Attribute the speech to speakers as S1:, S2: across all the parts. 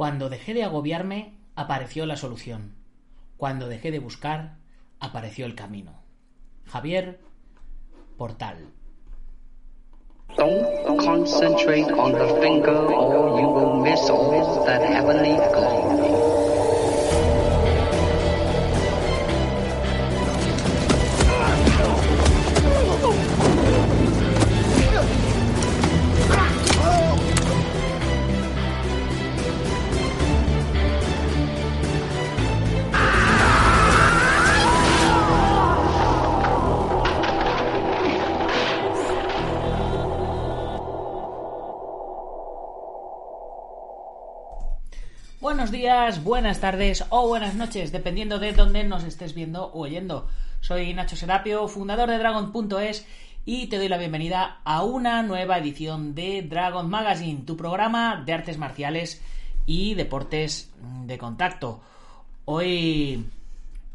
S1: Cuando dejé de agobiarme, apareció la solución. Cuando dejé de buscar, apareció el camino. Javier Portal.
S2: Don't concentrate on the finger or you will miss all that heavenly glory.
S1: Buenas tardes o buenas noches, dependiendo de dónde nos estés viendo o oyendo. Soy Nacho Serapio, fundador de Dragon.es y te doy la bienvenida a una nueva edición de Dragon Magazine, tu programa de artes marciales y deportes de contacto. Hoy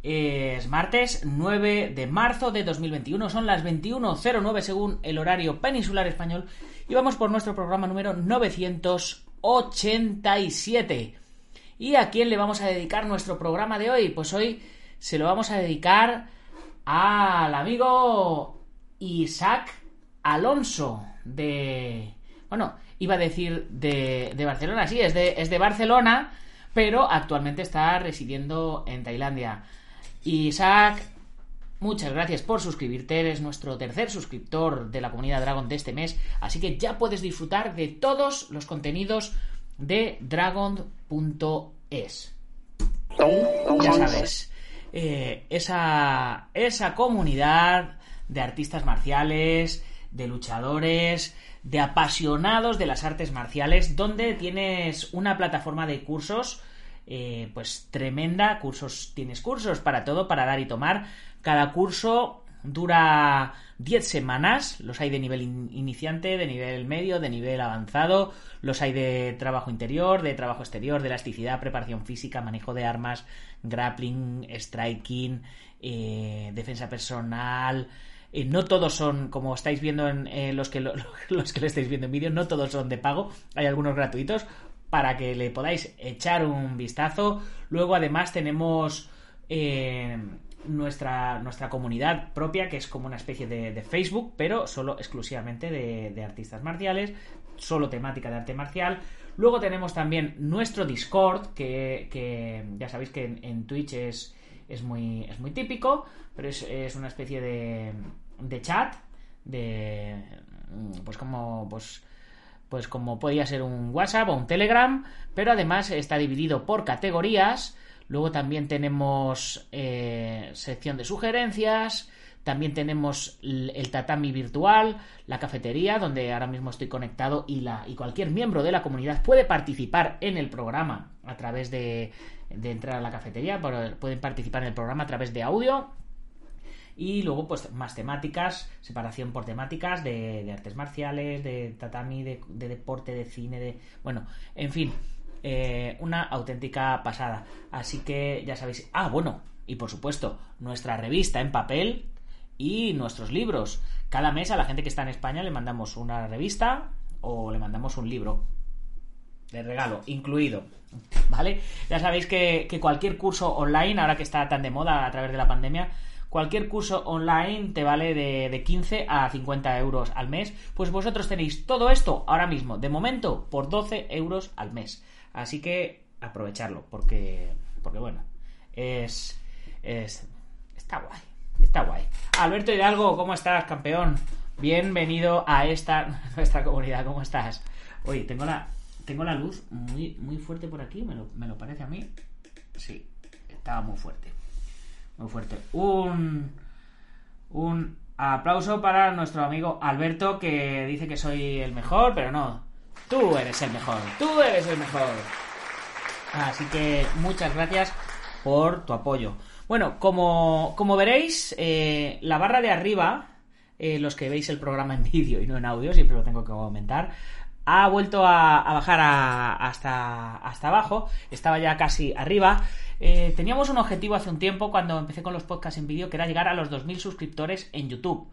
S1: es martes 9 de marzo de 2021, son las 21.09 según el horario peninsular español y vamos por nuestro programa número 987. ¿Y a quién le vamos a dedicar nuestro programa de hoy? Pues hoy se lo vamos a dedicar al amigo Isaac Alonso de... Bueno, iba a decir de, de Barcelona, sí, es de, es de Barcelona, pero actualmente está residiendo en Tailandia. Isaac, muchas gracias por suscribirte, eres nuestro tercer suscriptor de la comunidad Dragon de este mes, así que ya puedes disfrutar de todos los contenidos de dragon.es. Ya sabes, eh, esa, esa comunidad de artistas marciales, de luchadores, de apasionados de las artes marciales, donde tienes una plataforma de cursos, eh, pues tremenda, cursos, tienes cursos para todo, para dar y tomar. Cada curso dura 10 semanas, los hay de nivel in- iniciante, de nivel medio, de nivel avanzado, los hay de trabajo interior, de trabajo exterior, de elasticidad, preparación física, manejo de armas, grappling, striking, eh, defensa personal. Eh, no todos son, como estáis viendo en eh, los, que lo, los que lo estáis viendo en vídeo, no todos son de pago, hay algunos gratuitos para que le podáis echar un vistazo. Luego además tenemos eh, nuestra, nuestra comunidad propia, que es como una especie de, de Facebook, pero solo exclusivamente de, de artistas marciales, solo temática de arte marcial. Luego tenemos también nuestro Discord, que, que ya sabéis que en, Twitch es, es, muy, es muy típico, pero es, es una especie de, de chat, de pues como pues pues como podía ser un WhatsApp o un Telegram, pero además está dividido por categorías. Luego también tenemos eh, sección de sugerencias, también tenemos el tatami virtual, la cafetería, donde ahora mismo estoy conectado y, la, y cualquier miembro de la comunidad puede participar en el programa a través de, de entrar a la cafetería, pueden participar en el programa a través de audio y luego, pues, más temáticas, separación por temáticas de, de artes marciales, de tatami, de, de deporte, de cine, de. Bueno, en fin, eh, una auténtica pasada. Así que ya sabéis. Ah, bueno, y por supuesto, nuestra revista en papel y nuestros libros. Cada mes a la gente que está en España le mandamos una revista o le mandamos un libro de regalo, incluido. ¿Vale? Ya sabéis que, cualquier curso online, ahora que está tan de moda a través de la pandemia, cualquier curso online te vale de, de 15 a 50 euros al mes. Pues vosotros tenéis todo esto ahora mismo, de momento, por 12 euros al mes. Así que aprovecharlo, porque, porque bueno, es, es. Está guay, está guay. Alberto Hidalgo, ¿cómo estás, campeón? Bienvenido a esta nuestra comunidad, ¿cómo estás? Oye, tengo la, tengo la luz muy, muy fuerte por aquí, me lo, me lo parece a mí. Sí, estaba muy fuerte. Muy fuerte. Un, Un aplauso para nuestro amigo Alberto que dice que soy el mejor, pero no. Tú eres el mejor. Tú eres el mejor. Así que muchas gracias por tu apoyo. Bueno, como, como veréis, eh, la barra de arriba, eh, los que veis el programa en vídeo y no en audio, siempre lo tengo que aumentar, ha vuelto a, bajar hasta, hasta abajo, estaba ya casi arriba. Eh, teníamos un objetivo hace un tiempo cuando empecé con los podcasts en vídeo que era llegar a los 2.000 suscriptores en YouTube.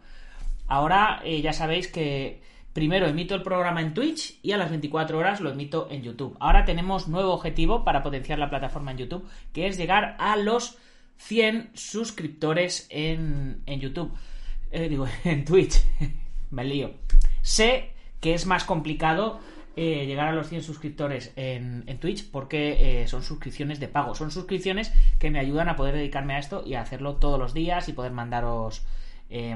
S1: Ahora ya sabéis que primero emito el programa en Twitch y a las 24 horas lo emito en YouTube. Ahora tenemos nuevo objetivo para potenciar la plataforma en YouTube, que es llegar a los 100 suscriptores en, en YouTube. Eh, digo, en Twitch. Me lío. Sé que es más complicado eh, llegar a los 100 suscriptores en, Twitch porque eh, son suscripciones de pago. Son suscripciones que me ayudan a poder dedicarme a esto y a hacerlo todos los días y poder mandaros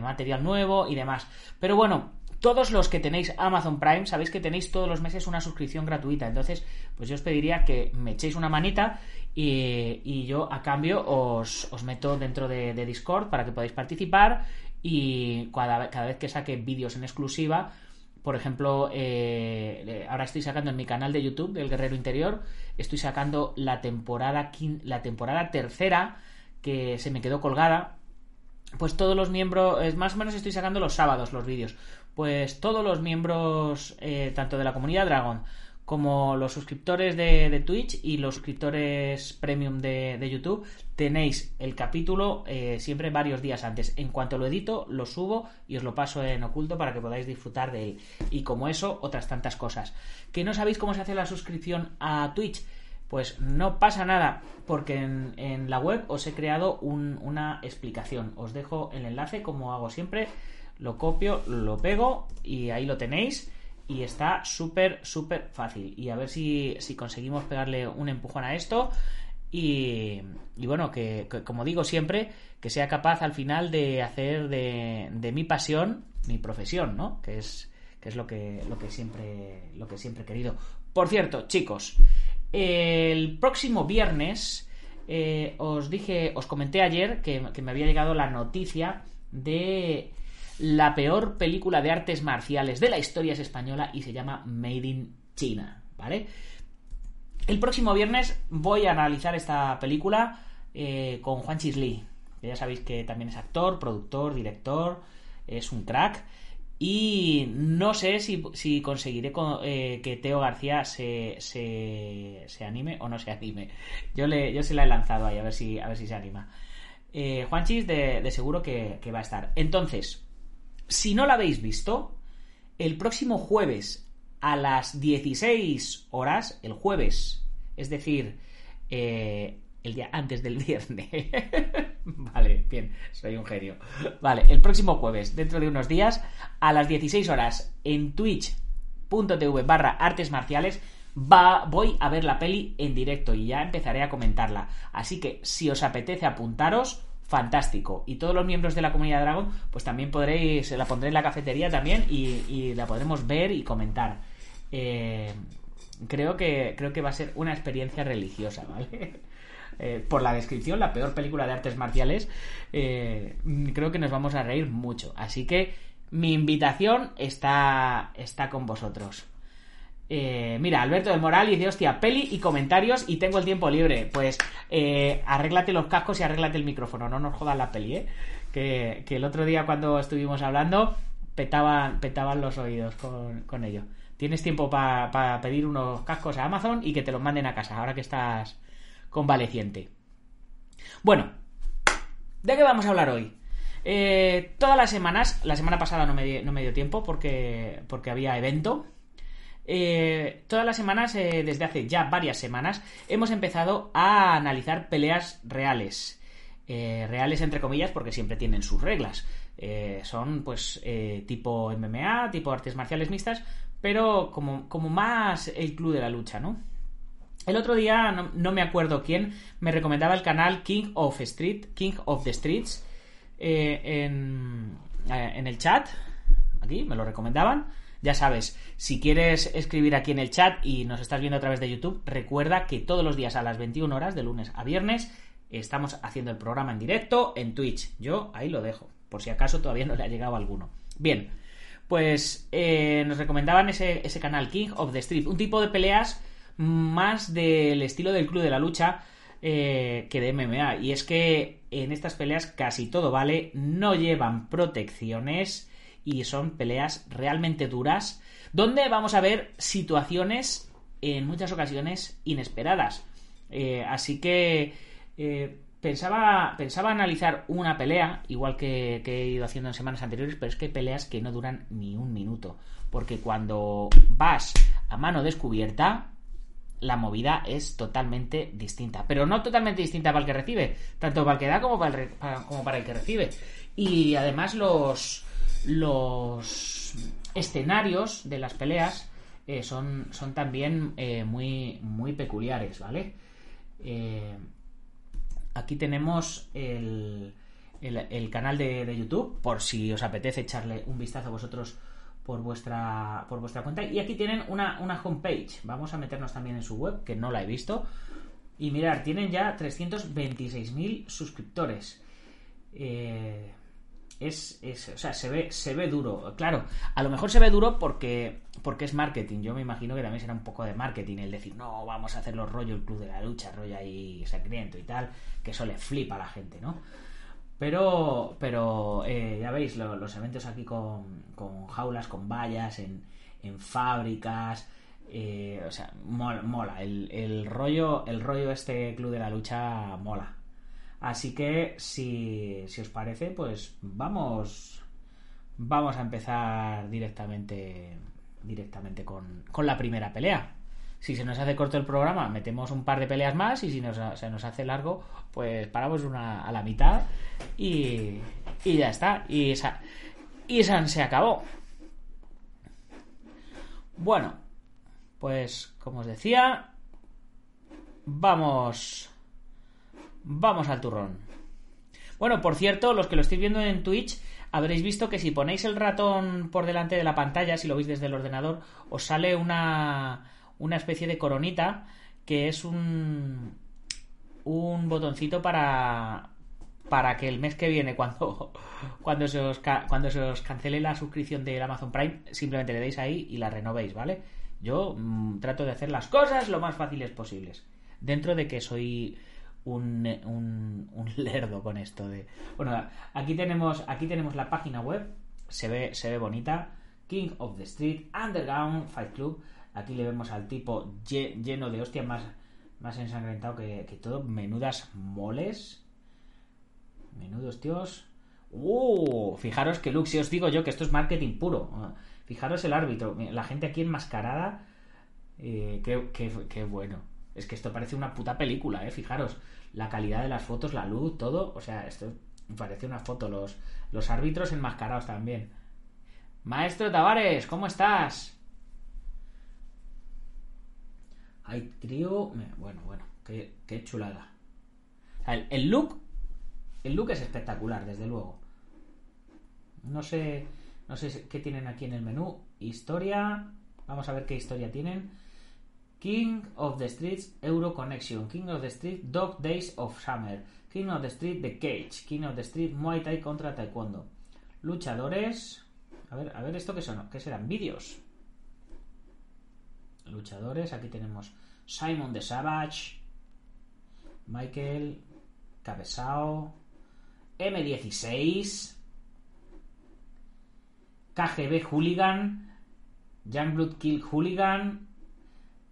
S1: material nuevo y demás. Pero bueno, todos los que tenéis Amazon Prime sabéis que tenéis todos los meses una suscripción gratuita. Entonces, pues yo os pediría que me echéis una manita y, yo a cambio os, meto dentro de, Discord para que podáis participar y cada, vez que saque vídeos en exclusiva, por ejemplo, eh, ahora estoy sacando en mi canal de YouTube del Guerrero Interior, estoy sacando la temporada, la temporada tercera que se me quedó colgada. Pues todos los miembros, más o menos estoy sacando los sábados los vídeos pues todos los miembros, eh, tanto de la comunidad Dragon como los suscriptores de, Twitch y los suscriptores premium de, YouTube, tenéis el capítulo eh, siempre varios días antes. En cuanto lo edito, lo subo y os lo paso en oculto para que podáis disfrutar de él. Y como eso, otras tantas cosas. ¿Que no sabéis cómo se hace la suscripción a Twitch? Pues no pasa nada, porque en, la web os he creado una explicación. Os dejo el enlace, como hago siempre lo copio, lo pego y ahí lo tenéis. Y está súper, súper fácil. Y a ver si, si, conseguimos pegarle un empujón a esto. Y, bueno, que, como digo siempre, que sea capaz al final de hacer de, de mi pasión mi profesión, ¿no? Que es, que es lo, que, lo, que siempre, lo que siempre he querido. Por cierto, chicos, el próximo viernes eh, os dije, os comenté ayer que me había llegado la noticia de la peor película de artes marciales de la historia es española y se llama Made in China, ¿vale? El próximo viernes voy a analizar esta película eh, con Juan Chisli, que ya sabéis que también es actor, productor, director, es un crack. Y no sé si, conseguiré eh, que Teo García se, se, anime o no se anime. Yo, le, yo se la he lanzado ahí, a ver si, a ver si se anima. Eh, Juanchis de, de seguro que, que va a estar. Entonces, si no la habéis visto, el próximo jueves a las 16 horas, el jueves, es decir, eh, el día antes del viernes. vale, bien, soy un genio. Vale, el próximo jueves, dentro de unos días, a las 16 horas, en twitch.tv barra artes marciales, va, voy a ver la peli en directo y ya empezaré a comentarla. Así que si os apetece apuntaros, fantástico. Y todos los miembros de la comunidad Dragon, pues también podréis, la pondré en la cafetería también y, la podremos ver y comentar. Eh, creo, que, creo que va a ser una experiencia religiosa, ¿vale? Eh, por la descripción, la peor película de artes marciales, eh, creo que nos vamos a reír mucho. Así que mi invitación está, está con vosotros. Eh, mira, Alberto del Moral dice, hostia, peli y comentarios y tengo el tiempo libre. Pues eh, arréglate los cascos y arréglate el micrófono, no nos jodas la peli, ¿eh? Que, el otro día cuando estuvimos hablando petaban, petaban los oídos con, ello. Tienes tiempo para pedir unos cascos a Amazon y que te los manden a casa, ahora que estás convaleciente. Bueno, ¿de qué vamos a hablar hoy? Eh, todas las semanas, la semana pasada no me, no me dio tiempo porque, porque había evento, eh, todas las semanas, eh, desde hace ya varias semanas, hemos empezado a analizar peleas reales. Eh, reales entre comillas porque siempre tienen sus reglas. son pues tipo MMA, tipo artes marciales mixtas, pero como, más el club de la lucha, ¿no? El otro día, no, me acuerdo quién, me recomendaba el canal King of Street, King of the Streets, en el chat, aquí me lo recomendaban. Ya sabes, si quieres escribir aquí en el chat y nos estás viendo a través de YouTube, recuerda que todos los días a las 21 horas, de lunes a viernes, estamos haciendo el programa en directo en Twitch. Yo ahí lo dejo. por si acaso todavía no le ha llegado alguno. Bien, pues eh, nos recomendaban ese, ese canal King of the Street, un tipo de peleas más del estilo del Club de la Lucha eh, que de MMA. Y es que en estas peleas casi todo vale, no llevan protecciones y son peleas realmente duras, donde vamos a ver situaciones en muchas ocasiones inesperadas. Eh, así que eh, pensaba, pensaba analizar una pelea, igual que, he ido haciendo en semanas anteriores, pero es que hay peleas que no duran ni un minuto. Porque cuando vas a mano descubierta, la movida es totalmente distinta. Pero no totalmente distinta para el que recibe, tanto para el que da como para el, para, como para el que recibe. Y además los, los escenarios de las peleas eh, son, son también eh, muy, muy peculiares, ¿vale? Eh, aquí tenemos el, el, canal de, de, YouTube, por si os apetece echarle un vistazo a vosotros por vuestra, por vuestra cuenta. Y aquí tienen una, una homepage. Vamos a meternos también en su web, que no la he visto. Y mirar, tienen ya 326.000 suscriptores. Eh, es, es, o sea, se ve, se ve duro. Claro, a lo mejor se ve duro porque, porque es marketing. Yo me imagino que también será un poco de marketing el decir, no, vamos a hacer los rollo el club de la lucha, rollo ahí sangriento y tal, que eso le flipa a la gente, ¿no? Pero, pero eh, ya veis, lo, los eventos aquí con, con, jaulas, con vallas, en, en fábricas. Eh, o sea, mola, mola. El, el, rollo, el rollo este club de la lucha mola. Así que, si, si os parece, pues vamos. Vamos a empezar directamente. Directamente con, con la primera pelea. Si se nos hace corto el programa, metemos un par de peleas más y si nos, se nos hace largo, pues paramos una a la mitad y, y ya está. Y esa, y esa se acabó. Bueno, pues como os decía, vamos, vamos al turrón. Bueno, por cierto, los que lo estéis viendo en Twitch, habréis visto que si ponéis el ratón por delante de la pantalla, si lo veis desde el ordenador, os sale una una especie de coronita que es un un botoncito para para que el mes que viene cuando cuando se os cuando se os cancele la suscripción del Amazon Prime simplemente le deis ahí y la renovéis, ¿vale? Yo mmm, trato de hacer las cosas lo más fáciles posibles dentro de que soy un, un, un lerdo con esto de bueno aquí tenemos aquí tenemos la página web se ve se ve bonita King of the Street Underground Fight Club Aquí le vemos al tipo lleno de hostia, más, más ensangrentado que, que todo. Menudas moles. Menudos tíos. ¡Uh! Fijaros que look, si os digo yo que esto es marketing puro. Fijaros el árbitro. La gente aquí enmascarada. Eh, qué, qué, qué, bueno. Es que esto parece una puta película, ¿eh? Fijaros. La calidad de las fotos, la luz, todo. O sea, esto parece una foto. Los, los árbitros enmascarados también. Maestro Tavares, ¿cómo estás? Hay trío. Bueno, bueno, qué, qué chulada. El, el, look. El look es espectacular, desde luego. No sé. No sé qué tienen aquí en el menú. Historia. Vamos a ver qué historia tienen. King of the Streets Euro Connection. King of the Street Dog Days of Summer. King of the Street The Cage. King of the Street Muay Thai contra Taekwondo. Luchadores. A ver, a ver esto qué son. ¿Qué serán? Vídeos luchadores. Aquí tenemos Simon the Savage, Michael Cabezao, M16, KGB Hooligan, Youngblood Kill Hooligan,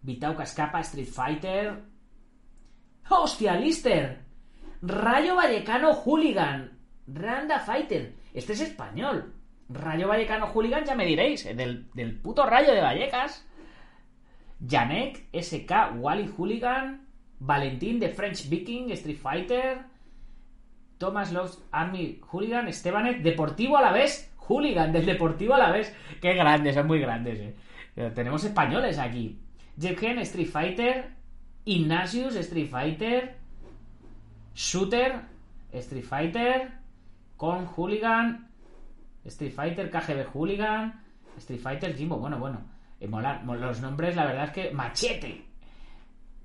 S1: Vitauca Escapa Street Fighter. ¡Hostia, Lister! Rayo Vallecano Hooligan, Randa Fighter. Este es español. Rayo Vallecano Hooligan, ya me diréis, del, del puto Rayo de Vallecas. Janek, SK, Wally Hooligan, Valentín de French Viking, Street Fighter, Thomas Loves Army Hooligan, Estebanet, Deportivo a la vez, Hooligan del Deportivo a la vez. Qué grandes, son muy grandes. Eh. Tenemos españoles aquí. Jebgen, Street Fighter, Ignatius, Street Fighter, Shooter, Street Fighter, Con Hooligan, Street Fighter, KGB Hooligan, Street Fighter, Jimbo, bueno, bueno. Eh, molan. Los nombres, la verdad es que. Machete.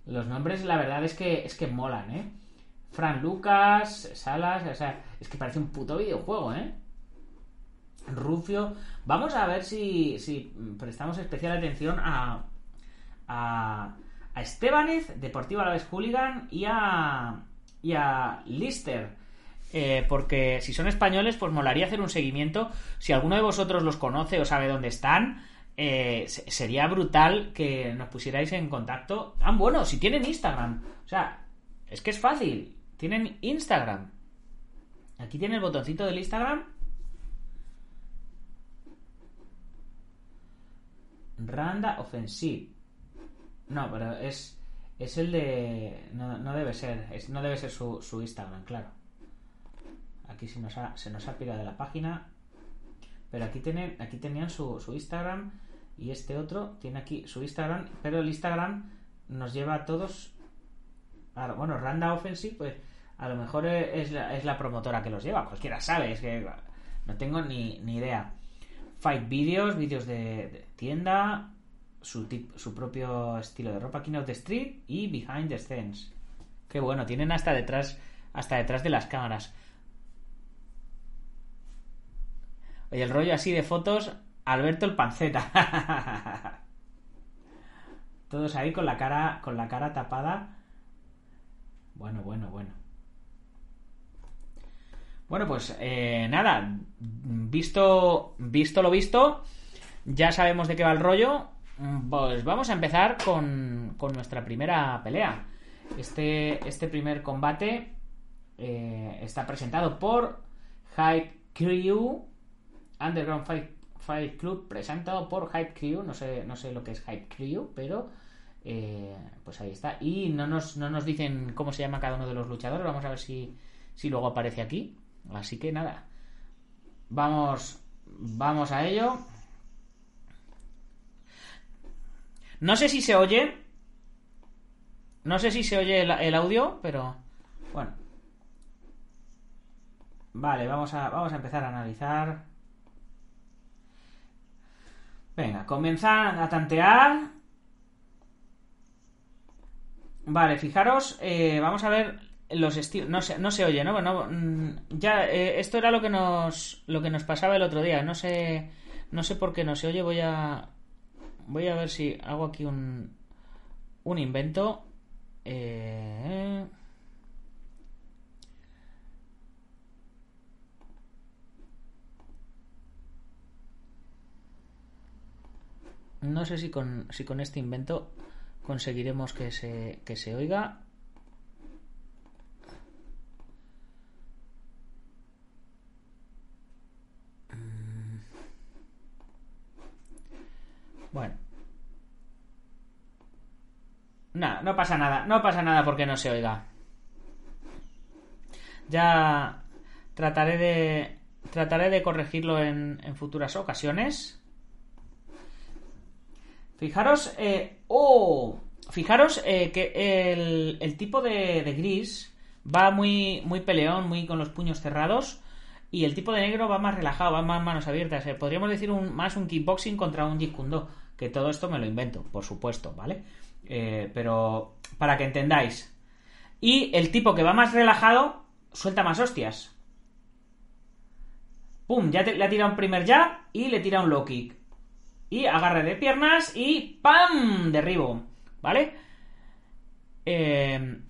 S1: Los nombres, la verdad es que es que molan, ¿eh? Fran Lucas, Salas, o sea, es que parece un puto videojuego, ¿eh? Rufio. Vamos a ver si, si prestamos especial atención a, a, a Deportivo Alavés Hooligan y a, y a Lister. Eh, porque si son españoles, pues molaría hacer un seguimiento. Si alguno de vosotros los conoce o sabe dónde están, eh, se- sería brutal que nos pusierais en contacto. Ah, bueno, si tienen Instagram. O sea, es que es fácil. Tienen Instagram. Aquí tiene el botoncito del Instagram. Randa Offensive. No, pero es. Es el de. No, no debe ser. es- no debe ser su, su Instagram, claro. Aquí se nos ha, se nos ha pirado la página. Pero aquí, tienen, aquí tenían su, su Instagram. Y este otro tiene aquí su Instagram. Pero el Instagram nos lleva a todos. a- bueno, Randa Offensive, pues a lo mejor es la, es la promotora que los lleva. Cualquiera sabe, es que no tengo ni, ni idea. Fight Videos, vídeos de, de tienda, su, propio estilo de ropa, King of the Street y Behind the Scenes. Qué bueno, tienen hasta detrás, hasta detrás de las cámaras. Oye, el rollo así de fotos, Alberto el panceta. Todos ahí con la cara, con la cara tapada. Bueno, bueno, bueno. Bueno, pues eh, nada, visto, visto lo visto, ya sabemos de qué va el rollo. Mm, Pues vamos a empezar con, con nuestra primera pelea. Este, este primer combate eh, está presentado por Hype Crew, Underground Fight, Fight Club, presentado por Hype Crew. No sé, no sé lo que es Hype Crew, pero eh, pues ahí está. Y no nos, no nos dicen cómo se llama cada uno de los luchadores. Vamos a ver si, si luego aparece aquí. Así que nada. Vamos. Vamos a ello. No sé si se oye. No sé si se oye el, audio, pero. Bueno. Vale, vamos a, vamos a empezar a analizar. Venga, comienzan a tantear. Vale, fijaros, eh, vamos a ver los estilos. No se, no se oye, ¿no? Bueno, mm, ya, eh, esto era lo que nos lo que nos pasaba el otro día. No sé, no sé por qué no se oye. Voy a voy a ver si hago aquí un un invento. Eh, No sé si con, si con este invento conseguiremos que se, que se oiga. Bueno. Nada, no pasa nada. No pasa nada porque no se oiga. Ya trataré de trataré de corregirlo en, en futuras ocasiones. Fijaros, eh, oh, fijaros eh, que el, el tipo de, de gris va muy, muy peleón, muy con los puños cerrados. Y el tipo de negro va más relajado, va más manos abiertas. Eh, podríamos decir más un kickboxing contra un Jeet Que todo esto me lo invento, por supuesto, ¿vale? Eh, pero para que entendáis. Y el tipo que va más relajado suelta más hostias. Pum, ya te- le ha tirado un primer jab y le tira un low kick. Y agarre de piernas y ¡pam! Derribo. ¿Vale? Eh,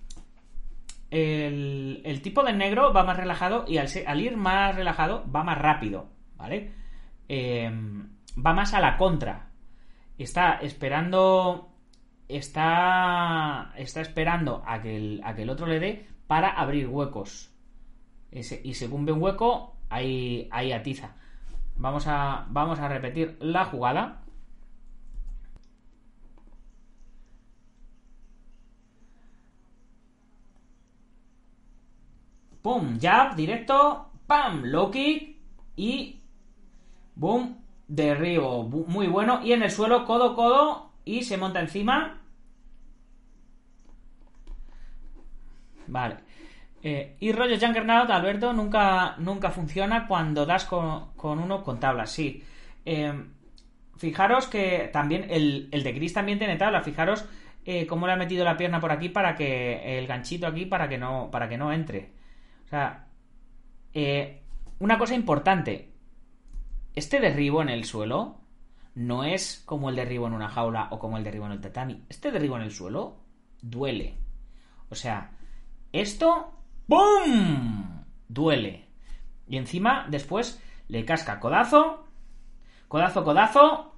S1: el, el tipo de negro va más relajado y al, ir más relajado va más rápido. ¿Vale? Eh, va más a la contra. Está esperando. Está. Está esperando a que el, a que el otro le dé para abrir huecos. Y según ve un hueco, ahí, ahí atiza. Vamos a, vamos a repetir la jugada. Pum, jab, directo, pam, low kick y boom, derribo. Muy bueno. Y en el suelo, codo, codo y se monta encima. Vale. Eh, y rollo Juggernaut, Alberto, nunca, nunca funciona cuando das con, uno con tablas, sí. Eh, fijaros que también el, el de Gris también tiene tabla. Fijaros eh, cómo le ha metido la pierna por aquí para que el ganchito aquí para que no para que no entre. Sea, eh, una cosa importante, este derribo en el suelo no es como el derribo en una jaula o como el derribo en el tatami. Este derribo en el suelo duele. O sea, esto ¡Bum! Duele. Y encima, después, le casca codazo, codazo, codazo.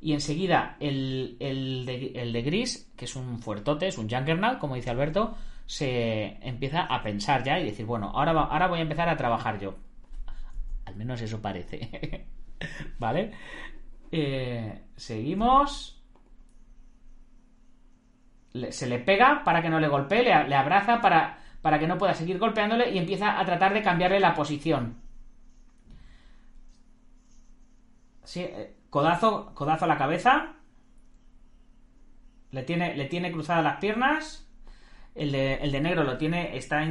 S1: Y enseguida el, el, de, gris, que es un fuertote, es un Juggernaut, como dice Alberto, se empieza a pensar ya y decir, bueno, ahora, ahora voy a empezar a trabajar yo. Al menos eso parece. ¿Vale? Eh, seguimos. se le pega para que no le golpee, le abraza para para que no pueda seguir golpeándole y empieza a tratar de cambiarle la posición. Sí, eh, codazo, codazo a la cabeza. Le tiene, le tiene cruzadas las piernas. El de, el de, negro lo tiene, está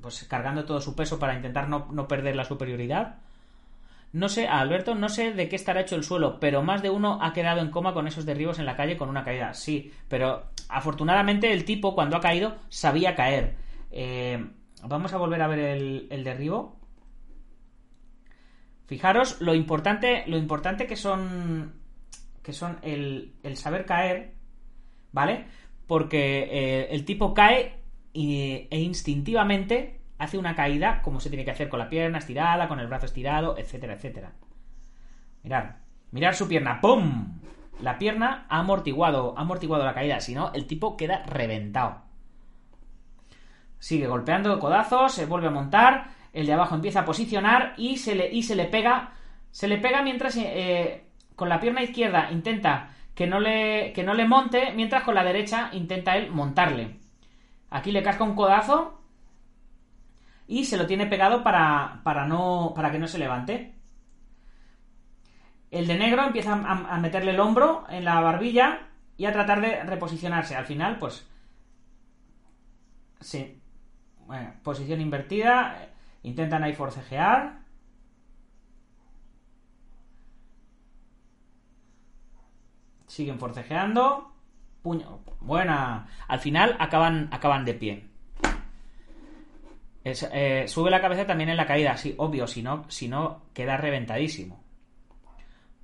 S1: pues, cargando todo su peso para intentar no, no perder la superioridad. No sé, Alberto, no sé de qué estará hecho el suelo, pero más de uno ha quedado en coma con esos derribos en la calle con una caída. Sí, pero afortunadamente el tipo cuando ha caído sabía caer. Eh, vamos a volver a ver el, derribo. Fijaros lo importante, lo importante que son, que son el, saber caer, ¿vale? Porque eh, el tipo cae e instintivamente hace una caída como se tiene que hacer con la pierna estirada, con el brazo estirado, etcétera, etcétera. Mirad, mirad su pierna, ¡pum! La pierna ha amortiguado, ha amortiguado la caída, si no, el tipo queda reventado. Sigue golpeando codazos, se vuelve a montar, el de abajo empieza a posicionar y se le, y se le pega. Se le pega mientras eh, con la pierna izquierda intenta que no, le, que no le monte, mientras con la derecha intenta él montarle. Aquí le casca un codazo y se lo tiene pegado para, para, no, para que no se levante. El de negro empieza a, a meterle el hombro en la barbilla y a tratar de reposicionarse. Al final, pues... Sí, bueno, posición invertida. Intentan ahí forcejear. Siguen forcejeando. Puño. Buena. Al final acaban, acaban de pie. Eh, sube la cabeza también en la caída, sí, obvio, si no, si no queda reventadísimo.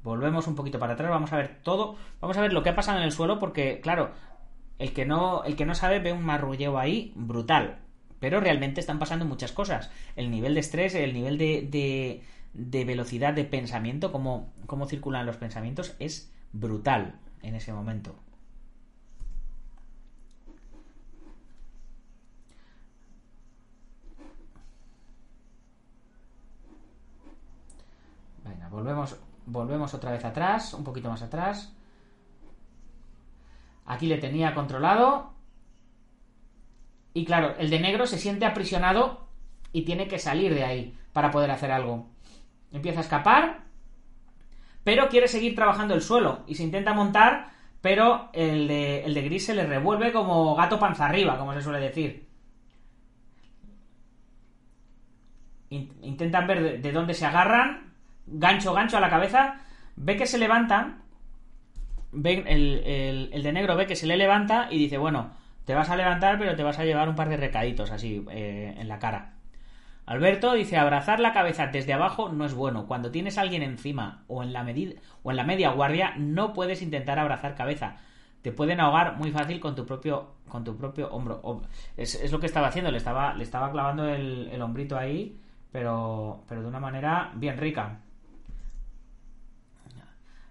S1: Volvemos un poquito para atrás, vamos a ver todo, vamos a ver lo que ha pasado en el suelo, porque, claro, el que no, el que no sabe ve un marrulleo ahí brutal. Pero realmente están pasando muchas cosas. El nivel de estrés, el nivel de, de, velocidad de pensamiento, cómo, cómo circulan los pensamientos, es brutal en ese momento. Venga, volvemos, volvemos otra vez atrás, un poquito más atrás. Aquí le tenía controlado. Y claro, el de negro se siente aprisionado y tiene que salir de ahí para poder hacer algo. Empieza a escapar, pero quiere seguir trabajando el suelo y se intenta montar, pero el de, el de gris se le revuelve como gato panza arriba, como se suele decir. Intentan ver de, dónde se agarran, gancho, gancho a la cabeza, ve que se levantan, ve, el, el de negro ve que se le levanta y dice, bueno, te vas a levantar, pero te vas a llevar un par de recaditos así eh, en la cara. Alberto dice, abrazar la cabeza desde abajo no es bueno. Cuando tienes a alguien encima o en la, o en la media guardia, no puedes intentar abrazar cabeza. Te pueden ahogar muy fácil con tu propio, con tu propio hombro. Es, lo que estaba haciendo, le estaba, le estaba clavando el, el hombrito ahí, pero, pero de una manera bien rica.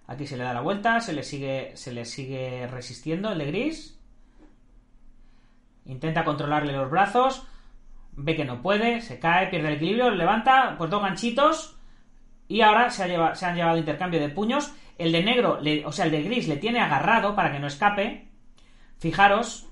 S1: Aquí se le da la vuelta, se le sigue, se le sigue resistiendo el de gris. Intenta controlarle los brazos, ve que no puede, se cae, pierde el equilibrio, levanta, pues dos ganchitos y ahora se, se han llevado intercambio de puños. El de negro, o sea, el de gris le tiene agarrado para que no escape. Fijaros.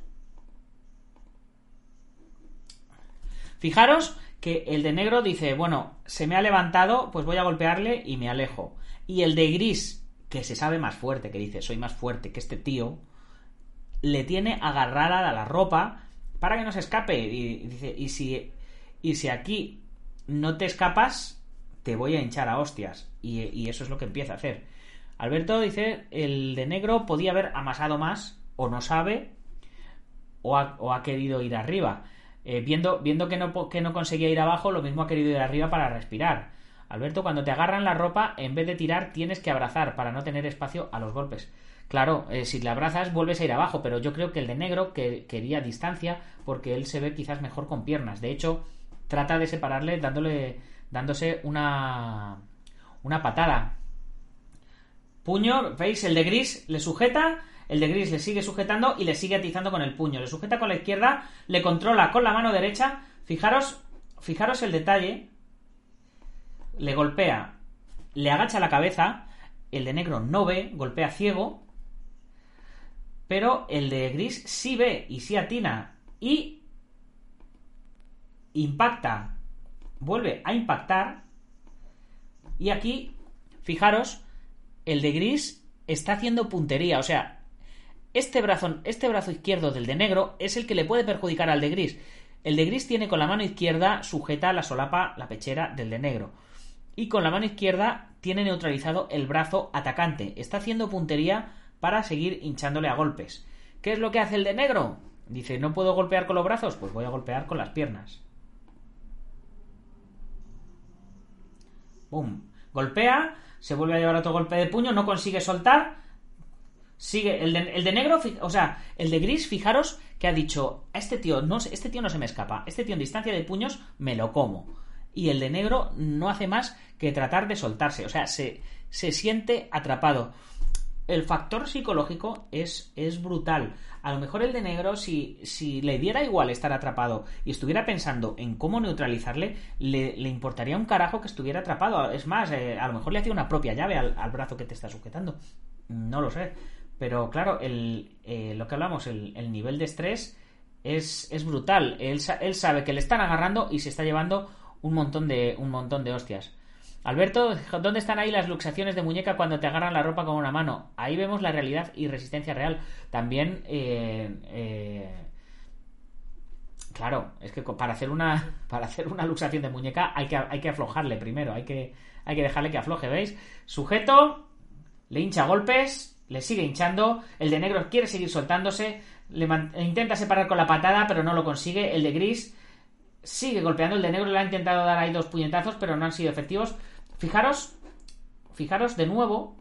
S1: Fijaros que el de negro dice, bueno, se me ha levantado, pues voy a golpearle y me alejo. Y el de gris, que se sabe más fuerte, que dice, soy más fuerte que este tío, le tiene agarrada la ropa para que no se escape. Y dice, y si, y si aquí no te escapas, te voy a hinchar a hostias. Y, eso es lo que empieza a hacer. Alberto dice, el de negro podía haber amasado más, o no sabe o ha, querido ir arriba. Eh, viendo, viendo que, no, que no conseguía ir abajo, lo mismo ha querido ir arriba para respirar. Alberto, cuando te agarran la ropa, en vez de tirar, tienes que abrazar para no tener espacio a los golpes. Claro, eh, si le abrazas vuelves a ir abajo, pero yo creo que el de negro que, quería distancia porque él se ve quizás mejor con piernas. De hecho, trata de separarle dándole, dándose una, una patada. Puño, ¿veis? El de gris le sujeta, el de gris le sigue sujetando y le sigue atizando con el puño. Le sujeta con la izquierda, le controla con la mano derecha. Fijaros, fijaros el detalle. Le golpea, le agacha la cabeza. El de negro no ve, golpea ciego. Pero el de gris sí ve y sí atina. Y impacta. Vuelve a impactar. Y aquí, fijaros, el de gris está haciendo puntería. O sea, este brazo, este brazo izquierdo del de negro es el que le puede perjudicar al de gris. El de gris tiene con la mano izquierda sujeta la solapa, la pechera del de negro. Y con la mano izquierda tiene neutralizado el brazo atacante. Está haciendo puntería para seguir hinchándole a golpes. ¿Qué es lo que hace el de negro? Dice, ¿no puedo golpear con los brazos? Pues voy a golpear con las piernas. ¡Bum! Golpea, se vuelve a llevar otro golpe de puño, no consigue soltar. Sigue, el de, negro, o sea, el de gris, fijaros que ha dicho, a este tío, no, este tío no se me escapa, este tío en distancia de puños me lo como. Y el de negro no hace más que tratar de soltarse, o sea, se, se siente atrapado el factor psicológico es, es brutal. A lo mejor el de negro, si, si le diera igual estar atrapado y estuviera pensando en cómo neutralizarle, le, importaría un carajo que estuviera atrapado. Es más, eh, a lo mejor le hacía una propia llave al, brazo que te está sujetando. No lo sé. Pero claro, el, eh, lo que hablamos, el, el, nivel de estrés es, es brutal. Él, él sabe que le están agarrando y se está llevando un montón de, un montón de hostias. Alberto, ¿dónde están ahí las luxaciones de muñeca cuando te agarran la ropa con una mano? Ahí vemos la realidad y resistencia real. También, eh, eh, claro, es que para hacer una para hacer una luxación de muñeca hay que, hay que aflojarle primero, hay que, hay que dejarle que afloje, ¿veis? Sujeto, le hincha golpes, le sigue hinchando, el de negro quiere seguir soltándose, le intenta separar con la patada, pero no lo consigue, el de gris sigue golpeando, el de negro le ha intentado dar ahí dos puñetazos, pero no han sido efectivos. Fijaros, fijaros de nuevo.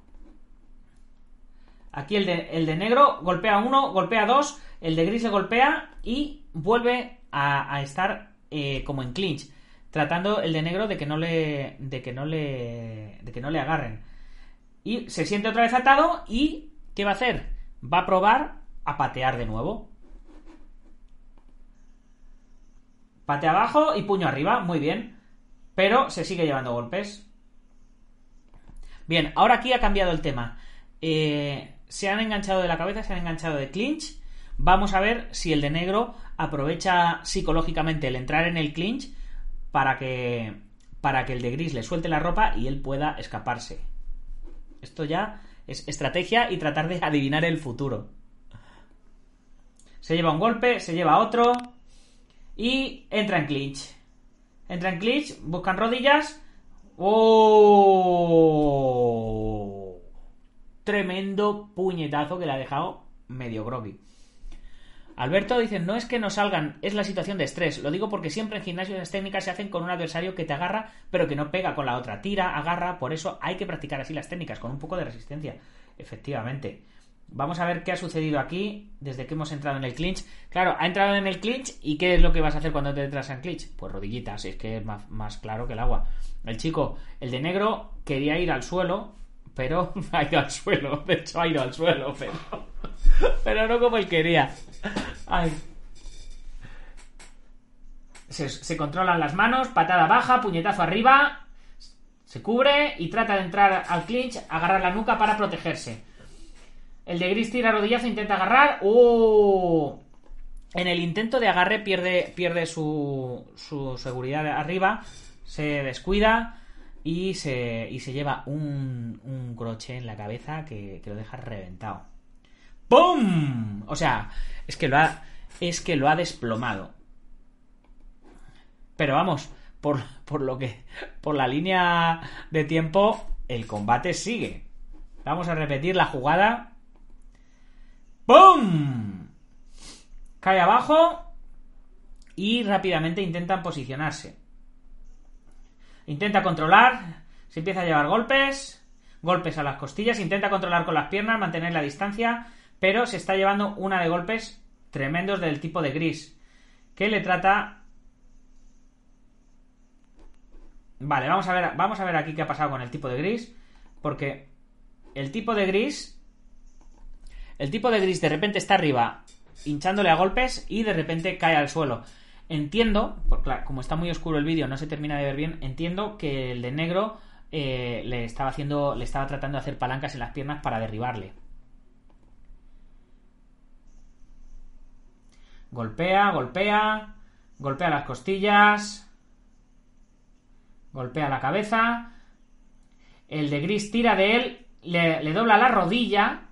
S1: Aquí el de, el de negro golpea uno, golpea dos, el de gris le golpea y vuelve a, estar eh, como en clinch, tratando el de negro de que no le, de que no le, de que no le agarren. Y se siente otra vez atado y ¿qué va a hacer? Va a probar a patear de nuevo. Pate abajo y puño arriba, muy bien. Pero se sigue llevando golpes. Bien, ahora aquí ha cambiado el tema. Eh, se han enganchado de la cabeza, se han enganchado de clinch. Vamos a ver si el de negro aprovecha psicológicamente el entrar en el clinch para que, para que el de gris le suelte la ropa y él pueda escaparse. Esto ya es estrategia y tratar de adivinar el futuro. Se lleva un golpe, se lleva otro y entra en clinch. Entra en clinch, buscan rodillas ¡Oh! Tremendo puñetazo que le ha dejado medio groggy. Alberto dice, no es que no salgan, es la situación de estrés. Lo digo porque siempre en gimnasio las técnicas se hacen con un adversario que te agarra, pero que no pega con la otra. Tira, agarra, por eso hay que practicar así las técnicas, con un poco de resistencia. Efectivamente. Vamos a ver qué ha sucedido aquí desde que hemos entrado en el clinch. Claro, ha entrado en el clinch y ¿qué es lo que vas a hacer cuando te entras en clinch? Pues rodillitas, es que es más, claro que el agua. El chico, el de negro, quería ir al suelo, pero ha ido al suelo. De hecho, ha ido al suelo, pero, pero no como él quería. Se controlan las manos, patada baja, puñetazo arriba, se cubre y trata de entrar al clinch, agarrar la nuca para protegerse. El de gris tira rodillazo, intenta agarrar. ¡Oh! En el intento de agarre pierde, pierde su, su seguridad arriba, se descuida y se, y se lleva un, un croche en la cabeza que, lo deja reventado. ¡Pum! O sea, es que lo ha, es que lo ha desplomado. Pero vamos, por, por lo que, por la línea de tiempo, el combate sigue. Vamos a repetir la jugada ¡Pum! Cae abajo y rápidamente intentan posicionarse. Intenta controlar, se empieza a llevar golpes, golpes a las costillas, intenta controlar con las piernas, mantener la distancia, pero se está llevando una de golpes tremendos del tipo de gris, que le trata... Vale, vamos a ver, vamos a ver aquí qué ha pasado con el tipo de gris, porque el tipo de gris... El tipo de gris de repente está arriba, hinchándole a golpes y de repente cae al suelo. Entiendo, porque como está muy oscuro el vídeo, no se termina de ver bien, entiendo que el de negro eh, le estaba haciendo. le estaba tratando de hacer palancas en las piernas para derribarle. Golpea, golpea, golpea las costillas, golpea la cabeza. El de gris tira de él, le, dobla la rodilla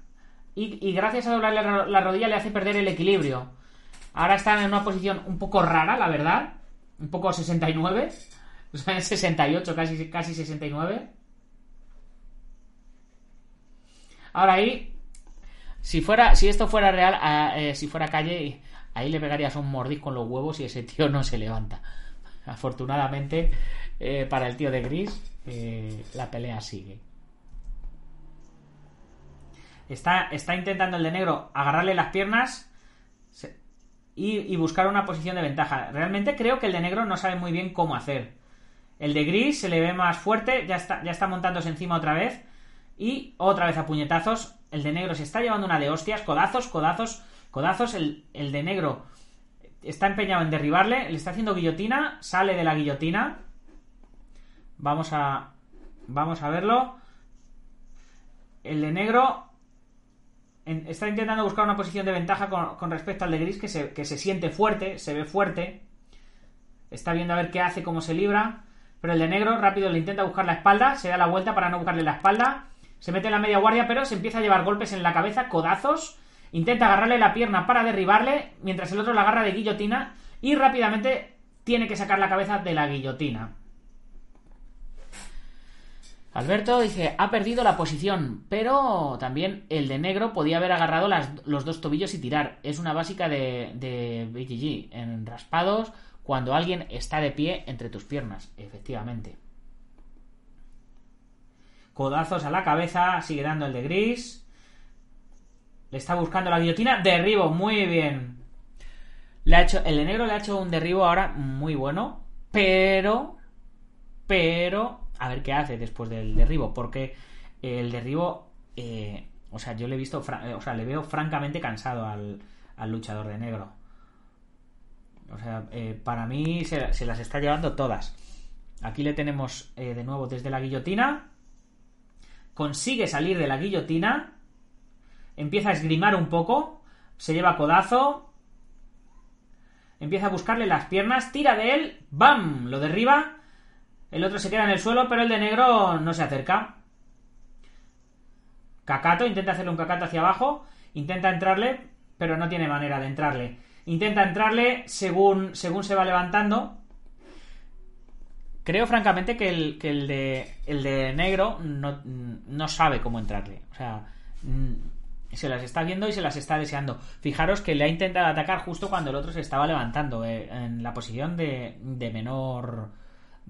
S1: y, gracias a doblarle la rodilla le hace perder el equilibrio. Ahora está en una posición un poco rara, la verdad. Un poco 69. O sea, en 68, casi, casi 69. Ahora ahí, si fuera, si esto fuera real, eh, si fuera calle, ahí le pegarías un mordisco con los huevos y ese tío no se levanta. Afortunadamente, eh, para el tío de Gris, eh, la pelea sigue. Está, está intentando el de negro agarrarle las piernas y, buscar una posición de ventaja. Realmente creo que el de negro no sabe muy bien cómo hacer. El de gris se le ve más fuerte, ya está, ya está montándose encima otra vez. Y otra vez a puñetazos. El de negro se está llevando una de hostias, codazos, codazos, codazos. El, el de negro está empeñado en derribarle, le está haciendo guillotina, sale de la guillotina. Vamos a. Vamos a verlo. El de negro está intentando buscar una posición de ventaja con, respecto al de Gris, que se, que se, siente fuerte, se ve fuerte. Está viendo a ver qué hace, cómo se libra. Pero el de negro rápido le intenta buscar la espalda, se da la vuelta para no buscarle la espalda. Se mete en la media guardia, pero se empieza a llevar golpes en la cabeza, codazos. Intenta agarrarle la pierna para derribarle, mientras el otro la agarra de guillotina. Y rápidamente tiene que sacar la cabeza de la guillotina. Alberto dice, ha perdido la posición, pero también el de negro podía haber agarrado los dos tobillos y tirar. Es una básica de, de BGG, en raspados, cuando alguien está de pie entre tus piernas, efectivamente. Codazos a la cabeza, sigue dando el de gris. Le está buscando la guillotina, derribo, muy bien. Le ha hecho, el de negro le ha hecho un derribo ahora muy bueno, pero, pero a ver qué hace después del derribo, porque el derribo, eh, o sea, yo le he visto, eh, o sea, le veo francamente cansado al, luchador de negro. O sea, eh, para mí se, las está llevando todas. Aquí le tenemos de nuevo desde la guillotina. Consigue salir de la guillotina. Empieza a esgrimar un poco. Se lleva codazo. Empieza a buscarle las piernas. Tira de él. ¡Bam! Lo derriba. El otro se queda en el suelo, pero el de negro no se acerca. Cacato, intenta hacerle un cacato hacia abajo. Intenta entrarle, pero no tiene manera de entrarle. Intenta entrarle según, según se va levantando. Creo francamente que el, que el, de, el de negro no, no sabe cómo entrarle. O sea, mm, se las está viendo y se las está deseando. Fijaros que le ha intentado atacar justo cuando el otro se estaba levantando, eh, en la posición de, de menor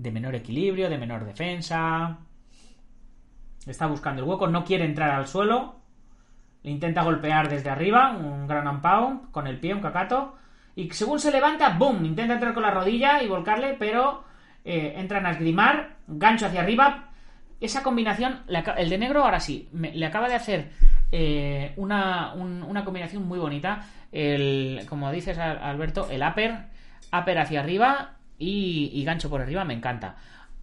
S1: de menor equilibrio, de menor defensa. Está buscando el hueco, no quiere entrar al suelo. Intenta golpear desde arriba, un gran con el pie, un cacato. Y según se levanta, ¡boom! Intenta entrar con la rodilla y volcarle, pero eh, entran a esgrimar, gancho hacia arriba. Esa combinación, el de negro ahora sí, le acaba de hacer eh, una, una, combinación muy bonita. El, como dices Alberto, el upper, upper hacia arriba y, gancho por arriba me encanta.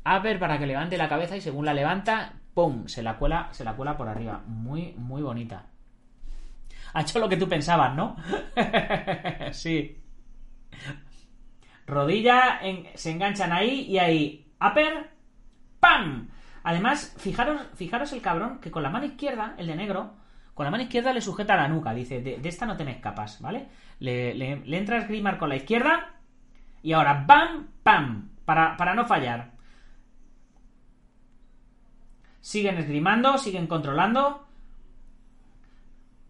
S1: Upper para que levante la cabeza y según la levanta, ¡pum! Se la cuela, se la cuela por arriba. Muy, muy bonita. Ha hecho lo que tú pensabas, ¿no? sí. Rodilla, se enganchan ahí y ahí. Upper, ¡pam! Además, fijaros, fijaros el cabrón que con la mano izquierda, el de negro, con la mano izquierda le sujeta la nuca. Dice, de, esta no tenéis capas, ¿vale? Le, le, le con la izquierda y ahora, ¡bam! ¡pam! Para, para no fallar. Siguen esgrimando, siguen controlando.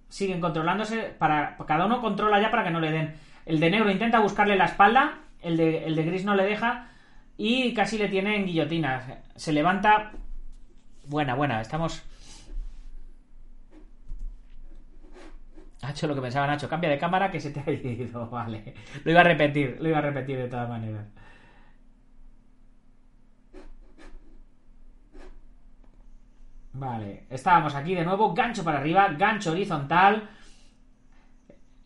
S1: siguen controlándose. Para, cada uno controla ya para que no le den. El de negro intenta buscarle la espalda. El de, el de gris no le deja. Y casi le tiene en guillotina. Se levanta. Buena, buena. Estamos. Nacho, lo que pensaba Nacho, cambia de cámara que se te ha ido. Vale. Lo iba a repetir, lo iba a repetir de todas maneras. Vale, estábamos aquí de nuevo, gancho para arriba, gancho horizontal.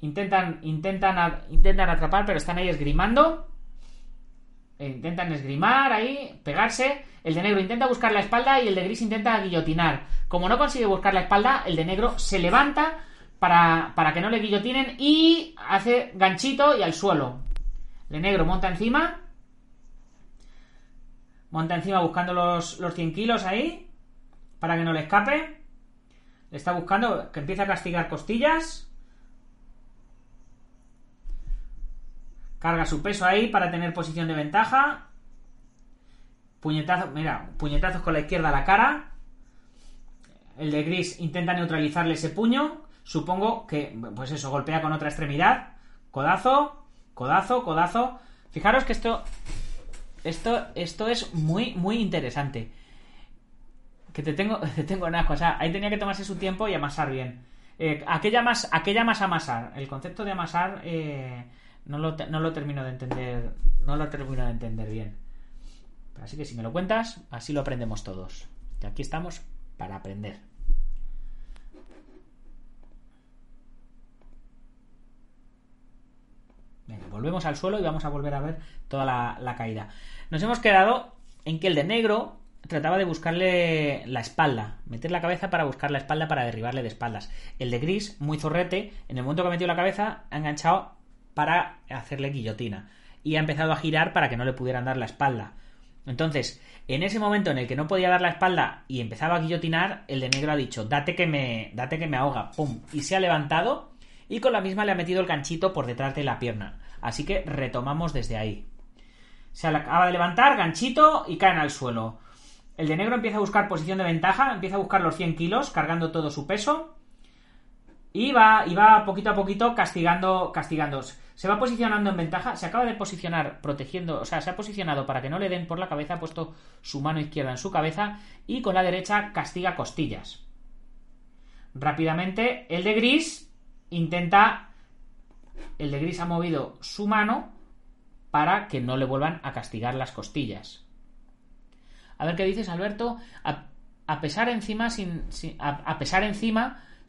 S1: Intentan, intentan, intentan atrapar, pero están ahí esgrimando. E intentan esgrimar ahí, pegarse. El de negro intenta buscar la espalda y el de gris intenta guillotinar. Como no consigue buscar la espalda, el de negro se levanta para, para que no le guillotinen y hace ganchito y al suelo. El de negro monta encima. Monta encima buscando los, los 100 kilos ahí para que no le escape. Le está buscando que empiece a castigar costillas. Carga su peso ahí para tener posición de ventaja. Puñetazos, mira, puñetazos con la izquierda a la cara. El de gris intenta neutralizarle ese puño. Supongo que, pues eso, golpea con otra extremidad. Codazo, codazo, codazo. Fijaros que esto, esto, esto es muy, muy interesante que te tengo, te tengo en asco. O sea, ahí tenía que tomarse su tiempo y amasar bien. Eh, aquella más aquella más amasar? El concepto de amasar eh, no, lo, no lo termino de entender. No lo termino de entender bien. así que si me lo cuentas, así lo aprendemos todos. Y aquí estamos para aprender. Venga, volvemos al suelo y vamos a volver a ver toda la, caída. Nos hemos quedado en que el de negro trataba de buscarle la espalda, meter la cabeza para buscar la espalda para derribarle de espaldas. El de gris, muy zorrete, en el momento que ha metido la cabeza, ha enganchado para hacerle guillotina. Y ha empezado a girar para que no le pudieran dar la espalda. Entonces, en ese momento en el que no podía dar la espalda y empezaba a guillotinar, el de negro ha dicho, date que me, date que me ahoga, pum, y se ha levantado y con la misma le ha metido el ganchito por detrás de la pierna. Así que retomamos desde ahí. Se acaba de levantar, ganchito y caen al suelo. El de negro empieza a buscar posición de ventaja, empieza a buscar los 100 kilos, cargando todo su peso. Y va, y va poquito a poquito castigando, castigando. Se va posicionando en ventaja, se acaba de posicionar protegiendo, o sea, se ha posicionado para que no le den por la cabeza, ha puesto su mano izquierda en su cabeza y con la derecha castiga costillas. Rápidamente, el de gris intenta... El de gris ha movido su mano para que no le vuelvan a castigar las costillas. A ver qué dices, Alberto. A, pesar encima, sin,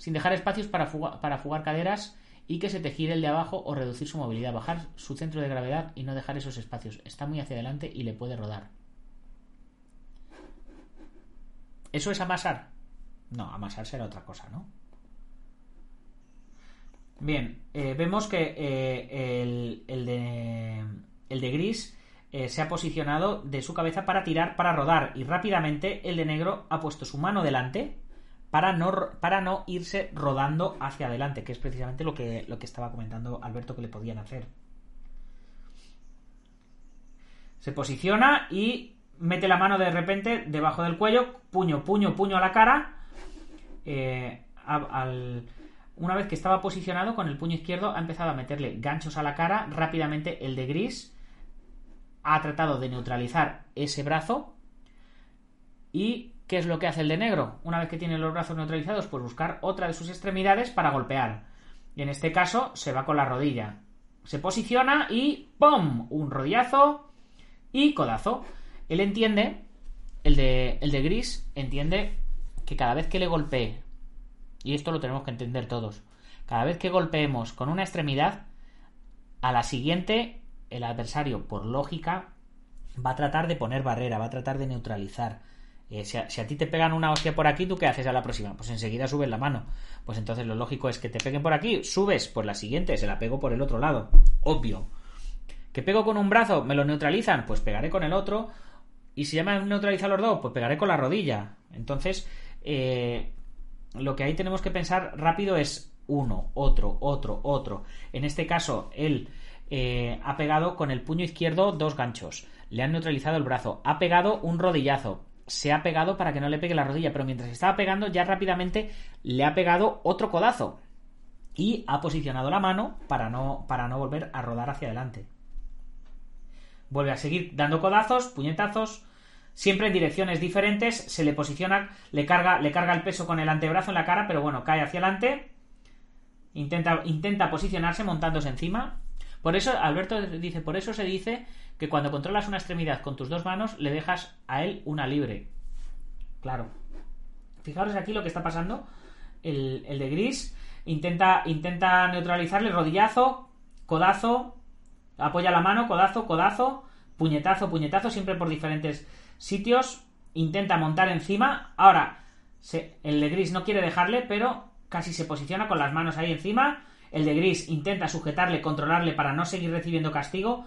S1: dejar espacios para, para fugar caderas y que se te gire el de abajo o reducir su movilidad, bajar su centro de gravedad y no dejar esos espacios. Está muy hacia adelante y le puede rodar. ¿Eso es amasar? No, amasar será otra cosa, ¿no? Bien, eh, vemos que eh, el, de, gris eh, se ha posicionado de su cabeza para tirar, para rodar y rápidamente el de negro ha puesto su mano delante para no, para no irse rodando hacia adelante, que es precisamente lo que, lo que estaba comentando Alberto que le podían hacer. Se posiciona y mete la mano de repente debajo del cuello, puño, puño, puño a la cara. Eh, una vez que estaba posicionado con el puño izquierdo, ha empezado a meterle ganchos a la cara. Rápidamente el de gris ha tratado de neutralizar ese brazo. ¿Y qué es lo que hace el de negro? Una vez que tiene los brazos neutralizados, pues buscar otra de sus extremidades para golpear. Y en este caso se va con la rodilla. Se posiciona y ¡pum! Un rodillazo y codazo. Él entiende, el de, el de gris, entiende que cada vez que le golpee, y esto lo tenemos que entender todos, cada vez que golpeemos con una extremidad, a la siguiente el adversario, por lógica, va a tratar de poner barrera, va a tratar de neutralizar. Eh, si, a, ti te pegan una hostia por aquí, ¿tú qué haces a la próxima? Pues enseguida subes la mano. Pues entonces lo lógico es que te peguen por aquí, subes, pues la siguiente se la pego por el otro lado. Obvio. ¿Que pego con un brazo? ¿Me lo neutralizan? Pues pegaré con el otro. Y si ya me han neutralizado los dos, pues pegaré con la rodilla. Entonces, eh, lo que ahí tenemos que pensar rápido es uno, otro, otro, otro. En este caso, él eh, ha pegado con el puño izquierdo dos ganchos, le han neutralizado el brazo, ha pegado un rodillazo, se ha pegado para que no le pegue la rodilla, pero mientras estaba pegando ya rápidamente le ha pegado otro codazo. y ha posicionado la mano para no, para no volver a rodar hacia adelante. Vuelve a seguir dando codazos, puñetazos, siempre en direcciones diferentes, se le posiciona, le carga, le carga el peso con el antebrazo en la cara, pero bueno, cae hacia adelante, intenta, intenta posicionarse montándose encima. Por eso, Alberto dice, por eso se dice que cuando controlas una extremidad con tus dos manos, le dejas a él una libre. Claro. Fijaros aquí lo que está pasando. El, el de gris intenta, intenta neutralizarle, rodillazo, codazo, apoya la mano, codazo, codazo, puñetazo, puñetazo, siempre por diferentes sitios, intenta montar encima, ahora el de gris no quiere dejarle, pero casi se posiciona con las manos ahí encima, el de gris intenta sujetarle, controlarle para no seguir recibiendo castigo,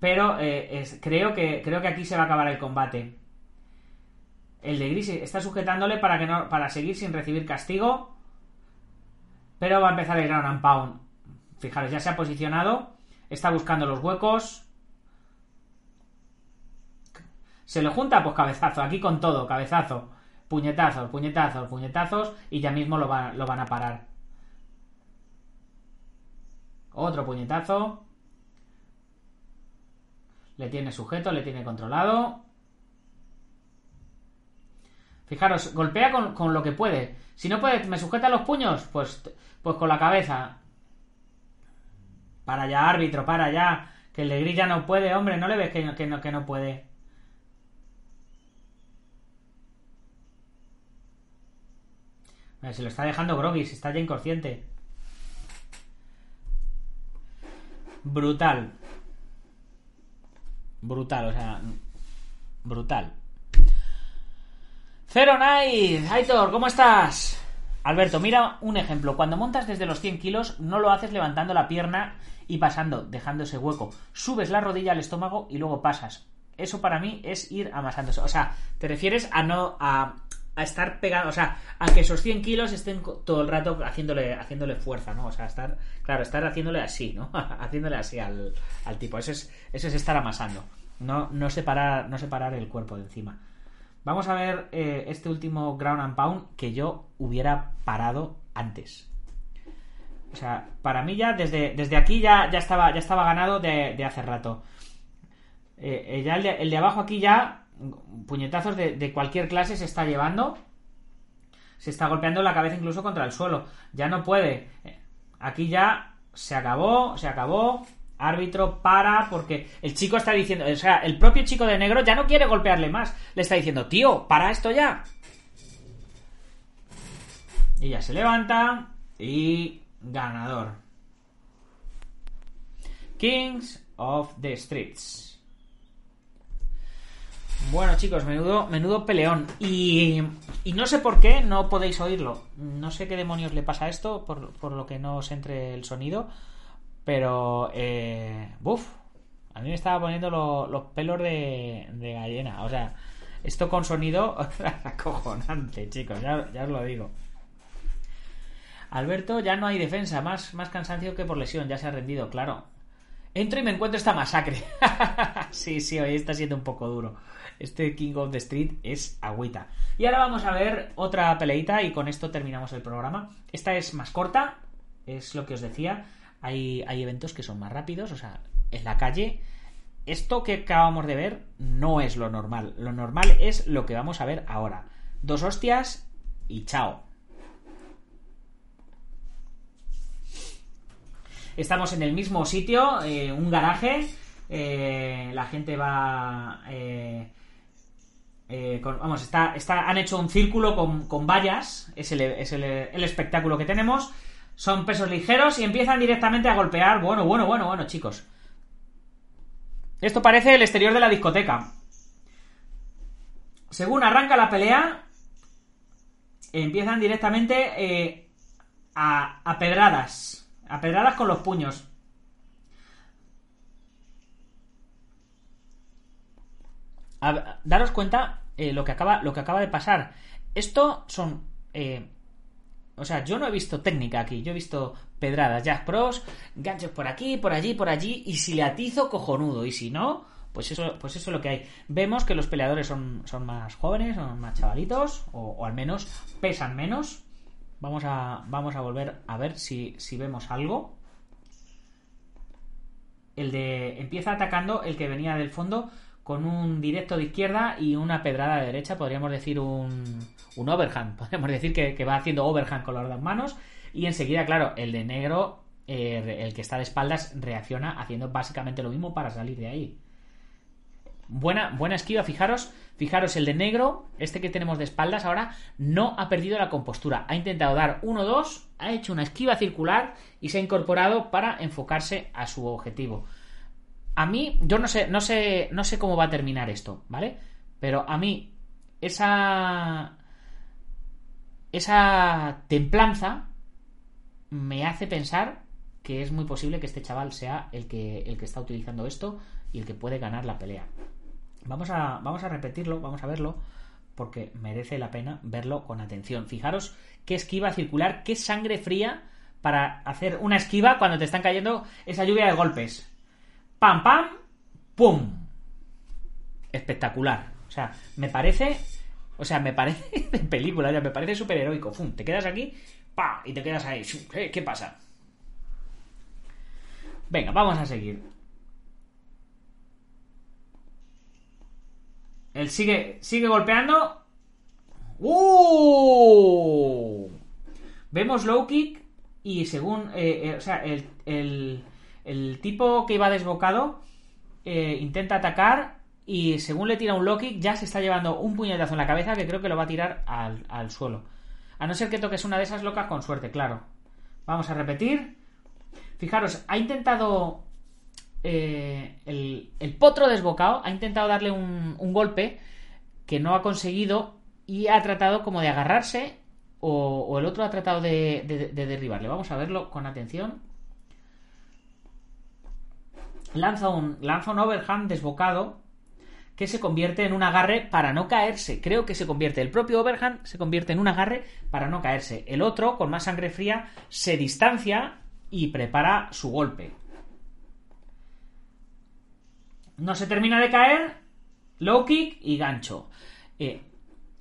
S1: pero eh, creo, que, creo que aquí se va a acabar el combate. El de gris está sujetándole para, que no, para seguir sin recibir castigo, pero va a empezar el ground and pound. Fijaros, ya se ha posicionado. Está buscando los huecos. Se le junta, pues cabezazo. Aquí con todo, cabezazo. Puñetazos, puñetazos, puñetazos. Y ya mismo lo, lo van a parar. Otro puñetazo. Le tiene sujeto, le tiene controlado. Fijaros, golpea con, con, lo que puede. Si no puede, me sujeta los puños, pues, pues con la cabeza. Para allá, árbitro, para allá. Que el de Grilla no puede, hombre, ¿no le ves que que que no puede? Se lo está dejando groggy, se está ya inconsciente. Brutal. Brutal, o sea. Brutal. Zero Night, Aitor, ¿cómo estás? Alberto, mira un ejemplo. Cuando montas desde los 100 kilos, no lo haces levantando la pierna y pasando, dejando ese hueco. Subes la rodilla al estómago y luego pasas. Eso para mí es ir amasándose. O sea, te refieres a no a, estar pegado, o sea, a que esos 100 kilos estén todo el rato haciéndole, haciéndole fuerza, ¿no? O sea, estar, claro, estar haciéndole así, ¿no? haciéndole así al, al, tipo. Eso es, eso es estar amasando. No, no, separar, no separar el cuerpo de encima. Vamos a ver eh, este último ground and pound que yo hubiera parado antes. O sea, para mí ya desde, desde aquí ya, ya, estaba, ya estaba ganado de, hace rato. Eh, eh, ya el de, abajo aquí ya, puñetazos de, cualquier clase se está llevando. Se está golpeando la cabeza incluso contra el suelo. Ya no puede. Aquí ya se acabó, se acabó árbitro para porque el chico está diciendo, o sea, el propio chico de negro ya no quiere golpearle más, le está diciendo, tío, para esto ya. Y ya se levanta y ganador. Kings of the Streets. Bueno, chicos, menudo, menudo peleón. Y, y, no sé por qué no podéis oírlo. No sé qué demonios le pasa a esto, por, por lo que no os entre el sonido. Pero, eh, buf, a mí me estaba poniendo los pelos de, de, gallina. O sea, esto con sonido acojonante, chicos, ya, ya, os lo digo. Alberto, ya no hay defensa, más, más cansancio que por lesión, ya se ha rendido, claro. Entro y me encuentro esta masacre. sí, sí, hoy está siendo un poco duro. Este King of the Street es agüita. Y ahora vamos a ver otra peleita y con esto terminamos el programa. Esta es más corta, es lo que os decía hay, eventos que son más rápidos, o sea, en la calle. Esto que acabamos de ver no es lo normal. Lo normal es lo que vamos a ver ahora. Dos hostias y chao. Estamos en el mismo sitio, eh, un garaje. Eh, la gente va. Eh, vamos, está, está, han hecho un círculo con, vallas. Es, el, es el, el espectáculo que tenemos. Son pesos ligeros y empiezan directamente a golpear. Bueno, bueno, bueno, bueno, chicos. Esto parece el exterior de la discoteca. Según arranca la pelea, empiezan directamente a pedradas. A pedradas con los puños. daros cuenta eh, lo, que acaba, lo que acaba de pasar. Esto son eh, o sea, yo no he visto técnica aquí, yo he visto pedradas, jazz pros, ganchos por aquí, por allí, por allí, y si le atizo, cojonudo, y si no, pues eso, pues eso es lo que hay. Vemos que los peleadores son, son más jóvenes, son más chavalitos, o, al menos pesan menos, Vamos a, vamos a volver a ver si, si vemos algo. El de. Empieza atacando el que venía del fondo con un directo de izquierda y una pedrada de derecha. Podríamos decir un, un overhand. Podríamos decir que, que va haciendo overhand con las dos manos. Y enseguida, claro, el de negro, eh, el que está de espaldas, reacciona haciendo básicamente lo mismo para salir de ahí. Buena, buena esquiva, fijaros, fijaros, el de negro, este que tenemos de espaldas ahora, no ha perdido la compostura. Ha intentado dar 1-2, ha hecho una esquiva circular y se ha incorporado para enfocarse a su objetivo. A mí, yo no sé, no sé, no sé cómo va a terminar esto, ¿vale? Pero a mí, esa. Esa templanza me hace pensar que es muy posible que este chaval sea el que, el que está utilizando esto y el que puede ganar la pelea. Vamos a, vamos a repetirlo, vamos a verlo, porque merece la pena verlo con atención. Fijaros qué esquiva circular, qué sangre fría para hacer una esquiva cuando te están cayendo esa lluvia de golpes. ¡Pam, pam! ¡Pum! Espectacular. O sea, me parece. O sea, me parece película, ya me parece súper heroico. ¡Pum! Te quedas aquí, ¡pa! Y te quedas ahí. ¿Qué pasa? Venga, vamos a seguir. Él sigue, sigue golpeando. ¡Uh! Vemos low kick y según, eh, eh, o sea, el, el, tipo que iba desbocado eh, intenta atacar y según le tira un low kick ya se está llevando un puñetazo en la cabeza que creo que lo va a tirar al, al suelo. A no ser que toques una de esas locas con suerte, claro. Vamos a repetir. Fijaros, ha intentado eh, el, potro desbocado ha intentado darle un, golpe que no ha conseguido y ha tratado como de agarrarse o, el otro ha tratado de, derribarle. Vamos a verlo con atención. Lanza un, lanza un overhand desbocado que se convierte en un agarre para no caerse. Creo que se convierte, el propio overhand se convierte en un agarre para no caerse. El otro, con más sangre fría, se distancia y prepara su golpe. No se termina de caer, low kick y gancho. Eh,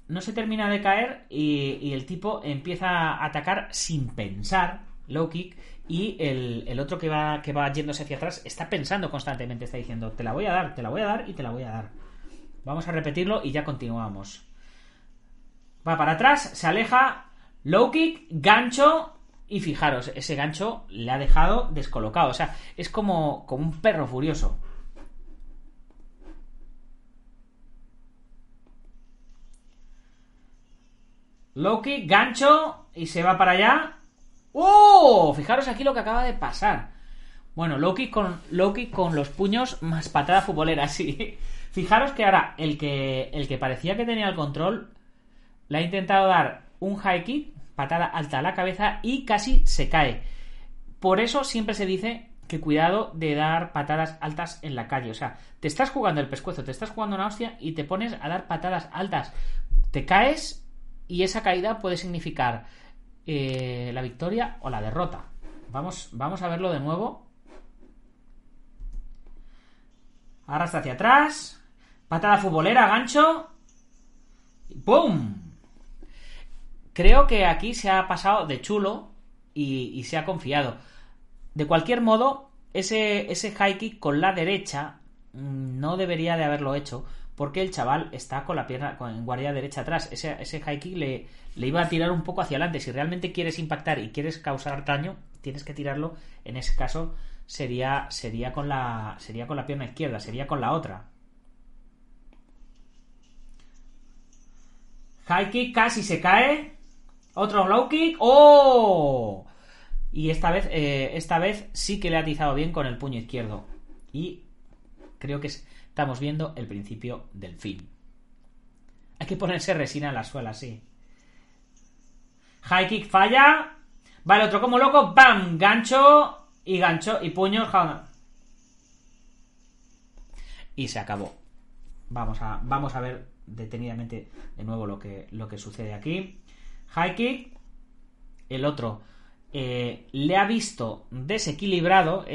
S1: no se termina de caer y, el tipo empieza a atacar sin pensar, low kick, y el, otro que va, que va yéndose hacia atrás está pensando constantemente, está diciendo, te la voy a dar, te la voy a dar y te la voy a dar. Vamos a repetirlo y ya continuamos. Va para atrás, se aleja, low kick, gancho y fijaros, ese gancho le ha dejado descolocado. O sea, es como, como un perro furioso. Loki, gancho y se va para allá. ¡Oh! Fijaros aquí lo que acaba de pasar. Bueno, Loki con, Loki con los puños más patada futbolera, sí. Fijaros que ahora el que, el que parecía que tenía el control le ha intentado dar un high kick, patada alta a la cabeza y casi se cae. Por eso siempre se dice que cuidado de dar patadas altas en la calle. O sea, te estás jugando el pescuezo, te estás jugando una hostia y te pones a dar patadas altas. Te caes y esa caída puede significar eh, la victoria o la derrota. Vamos, vamos a verlo de nuevo. Arrastra hacia atrás. Patada futbolera, gancho. ¡Pum! Creo que aquí se ha pasado de chulo y, se ha confiado. De cualquier modo, ese, ese high kick con la derecha mm, no debería de haberlo hecho porque el chaval está con la pierna con guardia derecha atrás. Ese, ese high kick le, le iba a tirar un poco hacia adelante. Si realmente quieres impactar y quieres causar daño, tienes que tirarlo. En ese caso sería, sería, con, la, sería con la pierna izquierda, sería con la otra. High kick casi se cae. Otro low kick. ¡Oh! Y esta vez, eh, esta vez sí que le ha atizado bien con el puño izquierdo. Y creo que es estamos viendo el principio del fin. Hay que ponerse resina en la suela, sí. High kick falla. Vale, otro como loco. ¡Bam! Gancho y gancho y puño. Y se acabó. Vamos a, vamos a ver detenidamente de nuevo lo que, lo que sucede aquí. High kick. El otro eh, le ha visto desequilibrado.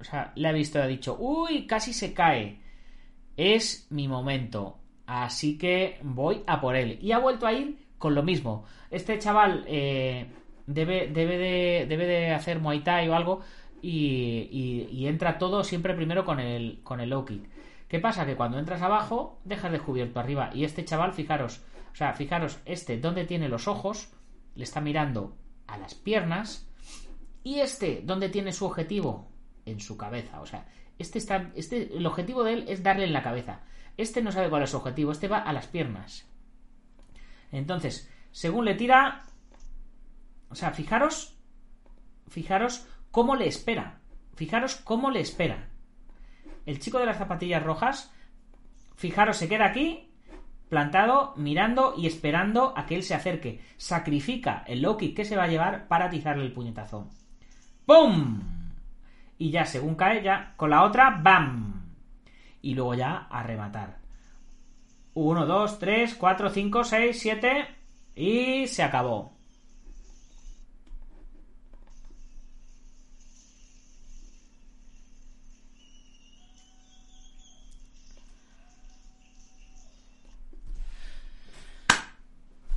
S1: O sea, le ha visto ha dicho, uy, casi se cae es mi momento. Así que voy a por él. Y ha vuelto a ir con lo mismo. Este chaval eh, debe, debe, de, debe de hacer Muay Thai o algo y, entra todo siempre primero con el, con el low kick. ¿Qué pasa? Que cuando entras abajo, dejas descubierto arriba. Y este chaval, fijaros, o sea, fijaros, este, donde tiene los ojos, le está mirando a las piernas. Y este, donde tiene su objetivo, en su cabeza. O sea, este está. Este, el objetivo de él es darle en la cabeza. Este no sabe cuál es su objetivo, este va a las piernas. Entonces, según le tira. O sea, fijaros. Fijaros cómo le espera. Fijaros cómo le espera. El chico de las zapatillas rojas. Fijaros, se queda aquí, plantado, mirando y esperando a que él se acerque. Sacrifica el low kick que se va a llevar para atizarle el puñetazo. ¡Pum! Y ya, según cae, ya con la otra, ¡bam! Y luego ya a rematar. 1, 2, 3, 4, 5, 6, 7 y se acabó.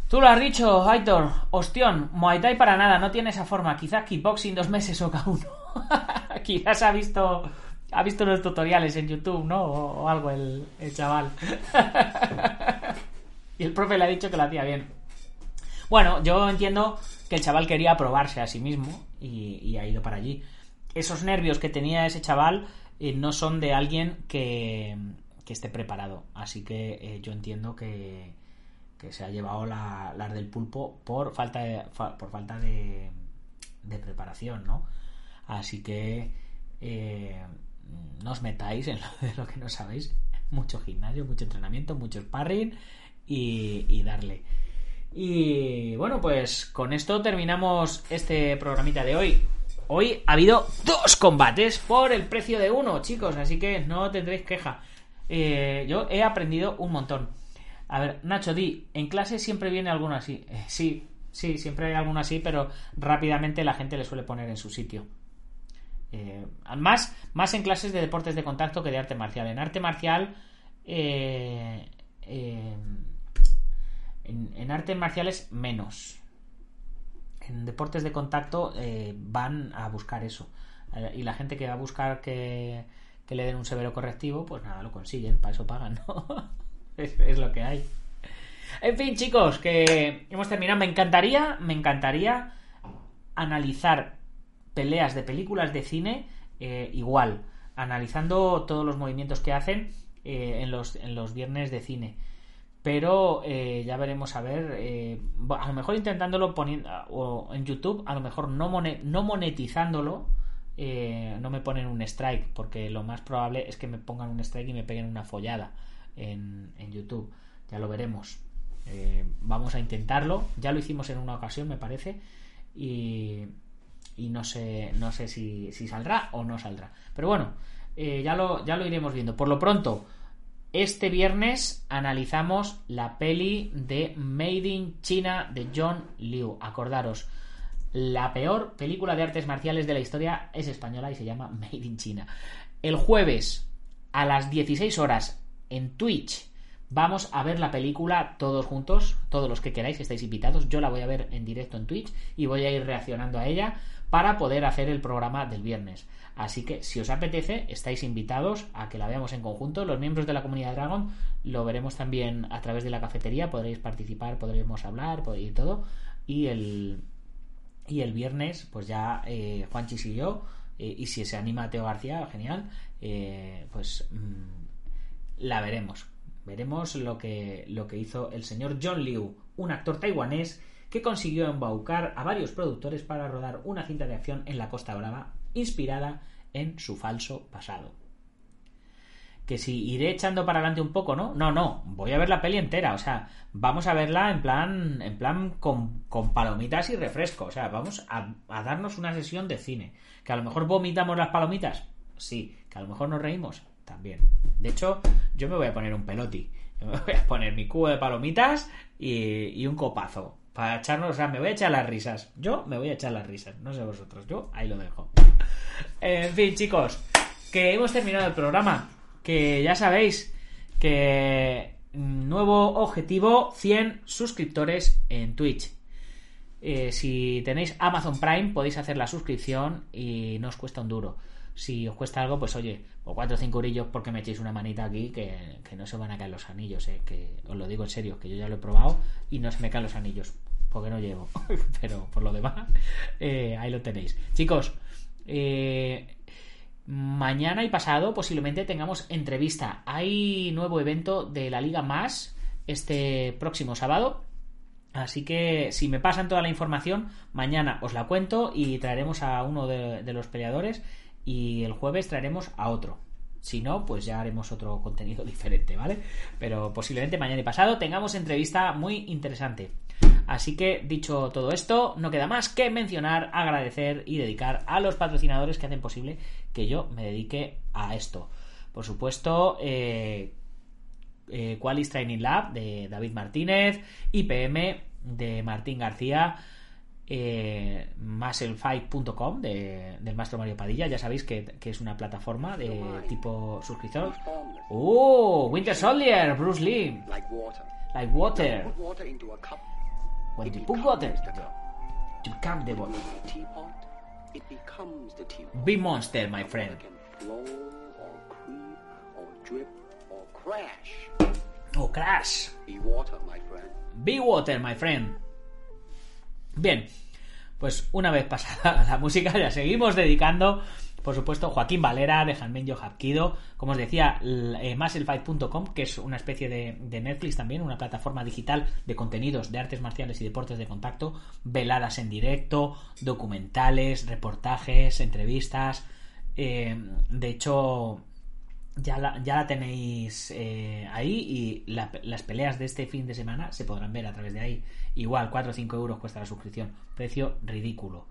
S1: Tú lo has dicho, Aitor. Ostión, Muay Thai para nada, no tiene esa forma. Quizás kickboxing dos meses o cada uno. Quizás ha visto ha visto los tutoriales en YouTube, ¿no? O, algo el, el chaval. y el profe le ha dicho que lo hacía bien. Bueno, yo entiendo que el chaval quería probarse a sí mismo y, ha ido para allí. Esos nervios que tenía ese chaval eh, no son de alguien que, que esté preparado. Así que eh, yo entiendo que, que se ha llevado la, las del pulpo por falta por falta de, de preparación, ¿no? Así que eh, no os metáis en lo, de lo que no sabéis. Mucho gimnasio, mucho entrenamiento, mucho sparring y, darle. Y bueno, pues con esto terminamos este programita de hoy. Hoy ha habido dos combates por el precio de uno, chicos, así que no tendréis queja. Eh, yo he aprendido un montón. A ver, Nacho, di, en clase siempre viene alguno así. Eh, sí, sí, siempre hay alguno así, pero rápidamente la gente le suele poner en su sitio. Eh, más, más en clases de deportes de contacto que de arte marcial. En arte marcial, eh, eh, en, en artes marciales menos. En deportes de contacto eh, van a buscar eso. Y la gente que va a buscar que, que le den un severo correctivo, pues nada, lo consiguen, para eso pagan, ¿no? es, es lo que hay. En fin, chicos, que hemos terminado. Me encantaría, me encantaría analizar peleas de películas de cine eh, igual, analizando todos los movimientos que hacen eh, en, los, en los viernes de cine. Pero eh, ya veremos a ver. a lo mejor intentándolo poniendo o en YouTube, a lo mejor no, mone- no monetizándolo, no me ponen un strike, porque lo más probable es que me pongan un strike y me peguen una follada en, en YouTube. Ya lo veremos. Vamos a intentarlo. Ya lo hicimos en una ocasión, me parece. Y, y no sé, no sé si, saldrá o no saldrá. Pero bueno, eh, ya, lo, ya lo iremos viendo. Por lo pronto, este viernes analizamos la peli de Made in China de John Liu. Acordaros, la peor película de artes marciales de la historia es española y se llama Made in China. El jueves a las 16 horas en Twitch vamos a ver la película todos juntos, todos los que queráis, estáis invitados. Yo la voy a ver en directo en Twitch y voy a ir reaccionando a ella para poder hacer el programa del viernes. Así que si os apetece, estáis invitados a que la veamos en conjunto. Los miembros de la comunidad Dragon lo veremos también a través de la cafetería, podréis participar, podremos hablar y todo. Y el, y el viernes, pues ya eh, Juanchis y yo, eh, y si se anima Teo García, genial, eh, pues mm, la veremos. Veremos lo que, lo que hizo el señor John Liu, un actor taiwanés que consiguió embaucar a varios productores para rodar una cinta de acción en la Costa Brava inspirada en su falso pasado. Que si iré echando para adelante un poco, ¿no? No, no, voy a ver la peli entera, o sea, vamos a verla en plan, en plan con, palomitas y refresco, o sea, vamos a, darnos una sesión de cine. Que a lo mejor vomitamos las palomitas, sí, que a lo mejor nos reímos, también. De hecho, yo me voy a poner un peloti. Yo me voy a poner mi cubo de palomitas y un copazo. Para echarnos, o sea, me voy a echar las risas. Yo me voy a echar las risas. No sé vosotros. Yo ahí lo dejo. En fin, chicos, que hemos terminado el programa. Que ya sabéis que nuevo objetivo, 100 suscriptores en Twitch. Eh, si tenéis Amazon Prime podéis hacer la suscripción y no os cuesta un duro. Si os cuesta algo, pues oye, o 4 o 5 eurillos porque me echéis una manita aquí que, que, no se van a caer los anillos, eh, que os lo digo en serio, que yo ya lo he probado y no se me caen los anillos porque no llevo. Pero por lo demás, eh, ahí lo tenéis. Chicos, eh, mañana y pasado posiblemente tengamos entrevista. Hay nuevo evento de la Liga Más este próximo sábado. Así que si me pasan toda la información, mañana os la cuento y traeremos a uno de los peleadores y el jueves traeremos a otro. Si no, pues ya haremos otro contenido diferente, ¿vale? Pero posiblemente mañana y pasado tengamos entrevista muy interesante. Así que, dicho todo esto, no queda más que mencionar, agradecer y dedicar a los patrocinadores que hacen posible que yo me dedique a esto. Por supuesto, eh, eh, Qualis Training Lab de David Martínez, IPM de Martín García, eh, musclefight.com de, del maestro Mario Padilla. Ya sabéis que, que, es una plataforma de tipo suscriptor. ¡Oh! Winter Soldier, Bruce Lee. Like water. When you put water to become the water. Be monster, my friend. Oh, crash. Be water, my friend. Be water, my friend. Bien, pues una vez pasada la música, ya seguimos dedicando, por supuesto, Joaquín Valera de Janmenyo Hapkido, como os decía, eh, Musclefight.com, que es una especie de, de, Netflix también, una plataforma digital de contenidos de artes marciales y deportes de contacto, veladas en directo, documentales, reportajes, entrevistas. Eh, de hecho, ya la, ya la tenéis eh, ahí y la, las peleas de este fin de semana se podrán ver a través de ahí. Igual, 4 o 5 euros cuesta la suscripción. Precio ridículo.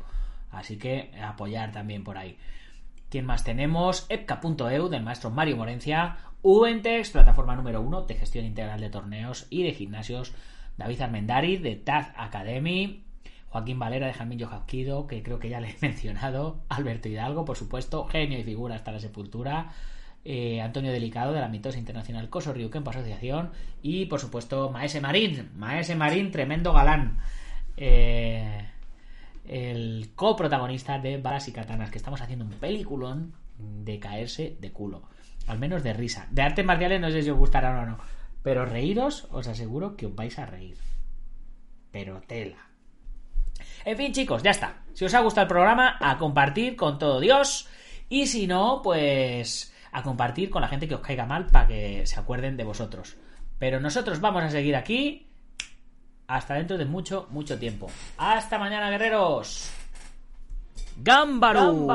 S1: Así que apoyar también por ahí. ¿Quién más tenemos? Epca.eu del maestro Mario Morencia. Uentex, plataforma número 1 de gestión integral de torneos y de gimnasios. David Armendari de Taz Academy. Joaquín Valera de Jamillo Jazquido, que creo que ya le he mencionado. Alberto Hidalgo, por supuesto. Genio y figura hasta la sepultura. Eh, Antonio Delicado de la mitosa internacional Coso Ryuken Asociación y por supuesto Maese Marín, Maese Marín, tremendo galán, eh, el coprotagonista de Balas y Katanas, que estamos haciendo un peliculón de caerse de culo, al menos de risa. De artes marciales no sé si os gustará o no, pero reíros os aseguro que os vais a reír. Pero tela. En fin, chicos, ya está. Si os ha gustado el programa, a compartir con todo Dios. Y si no, pues a compartir con la gente que os caiga mal para que se acuerden de vosotros. Pero nosotros vamos a seguir aquí hasta dentro de mucho, mucho tiempo. Hasta mañana, guerreros. ¡Gámbaro!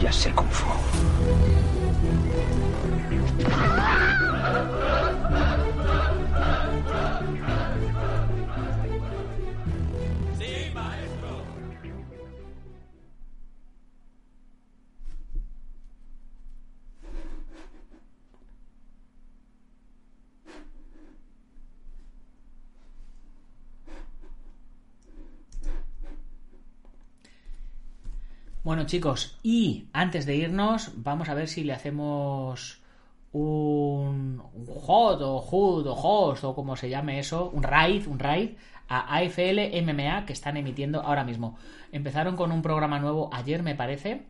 S3: Ya sé Kung Fu.
S1: Bueno chicos, y antes de irnos, vamos a ver si le hacemos un, hot o hood o host o como se llame eso, un raid, un raid a AFL MMA que están emitiendo ahora mismo. Empezaron con un programa nuevo ayer me parece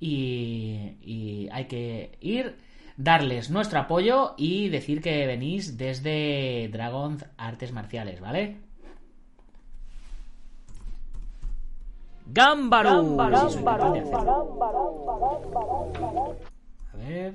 S1: y, y hay que ir, darles nuestro apoyo y decir que venís desde Dragon Artes Marciales, ¿vale? Gámbaro. A ver.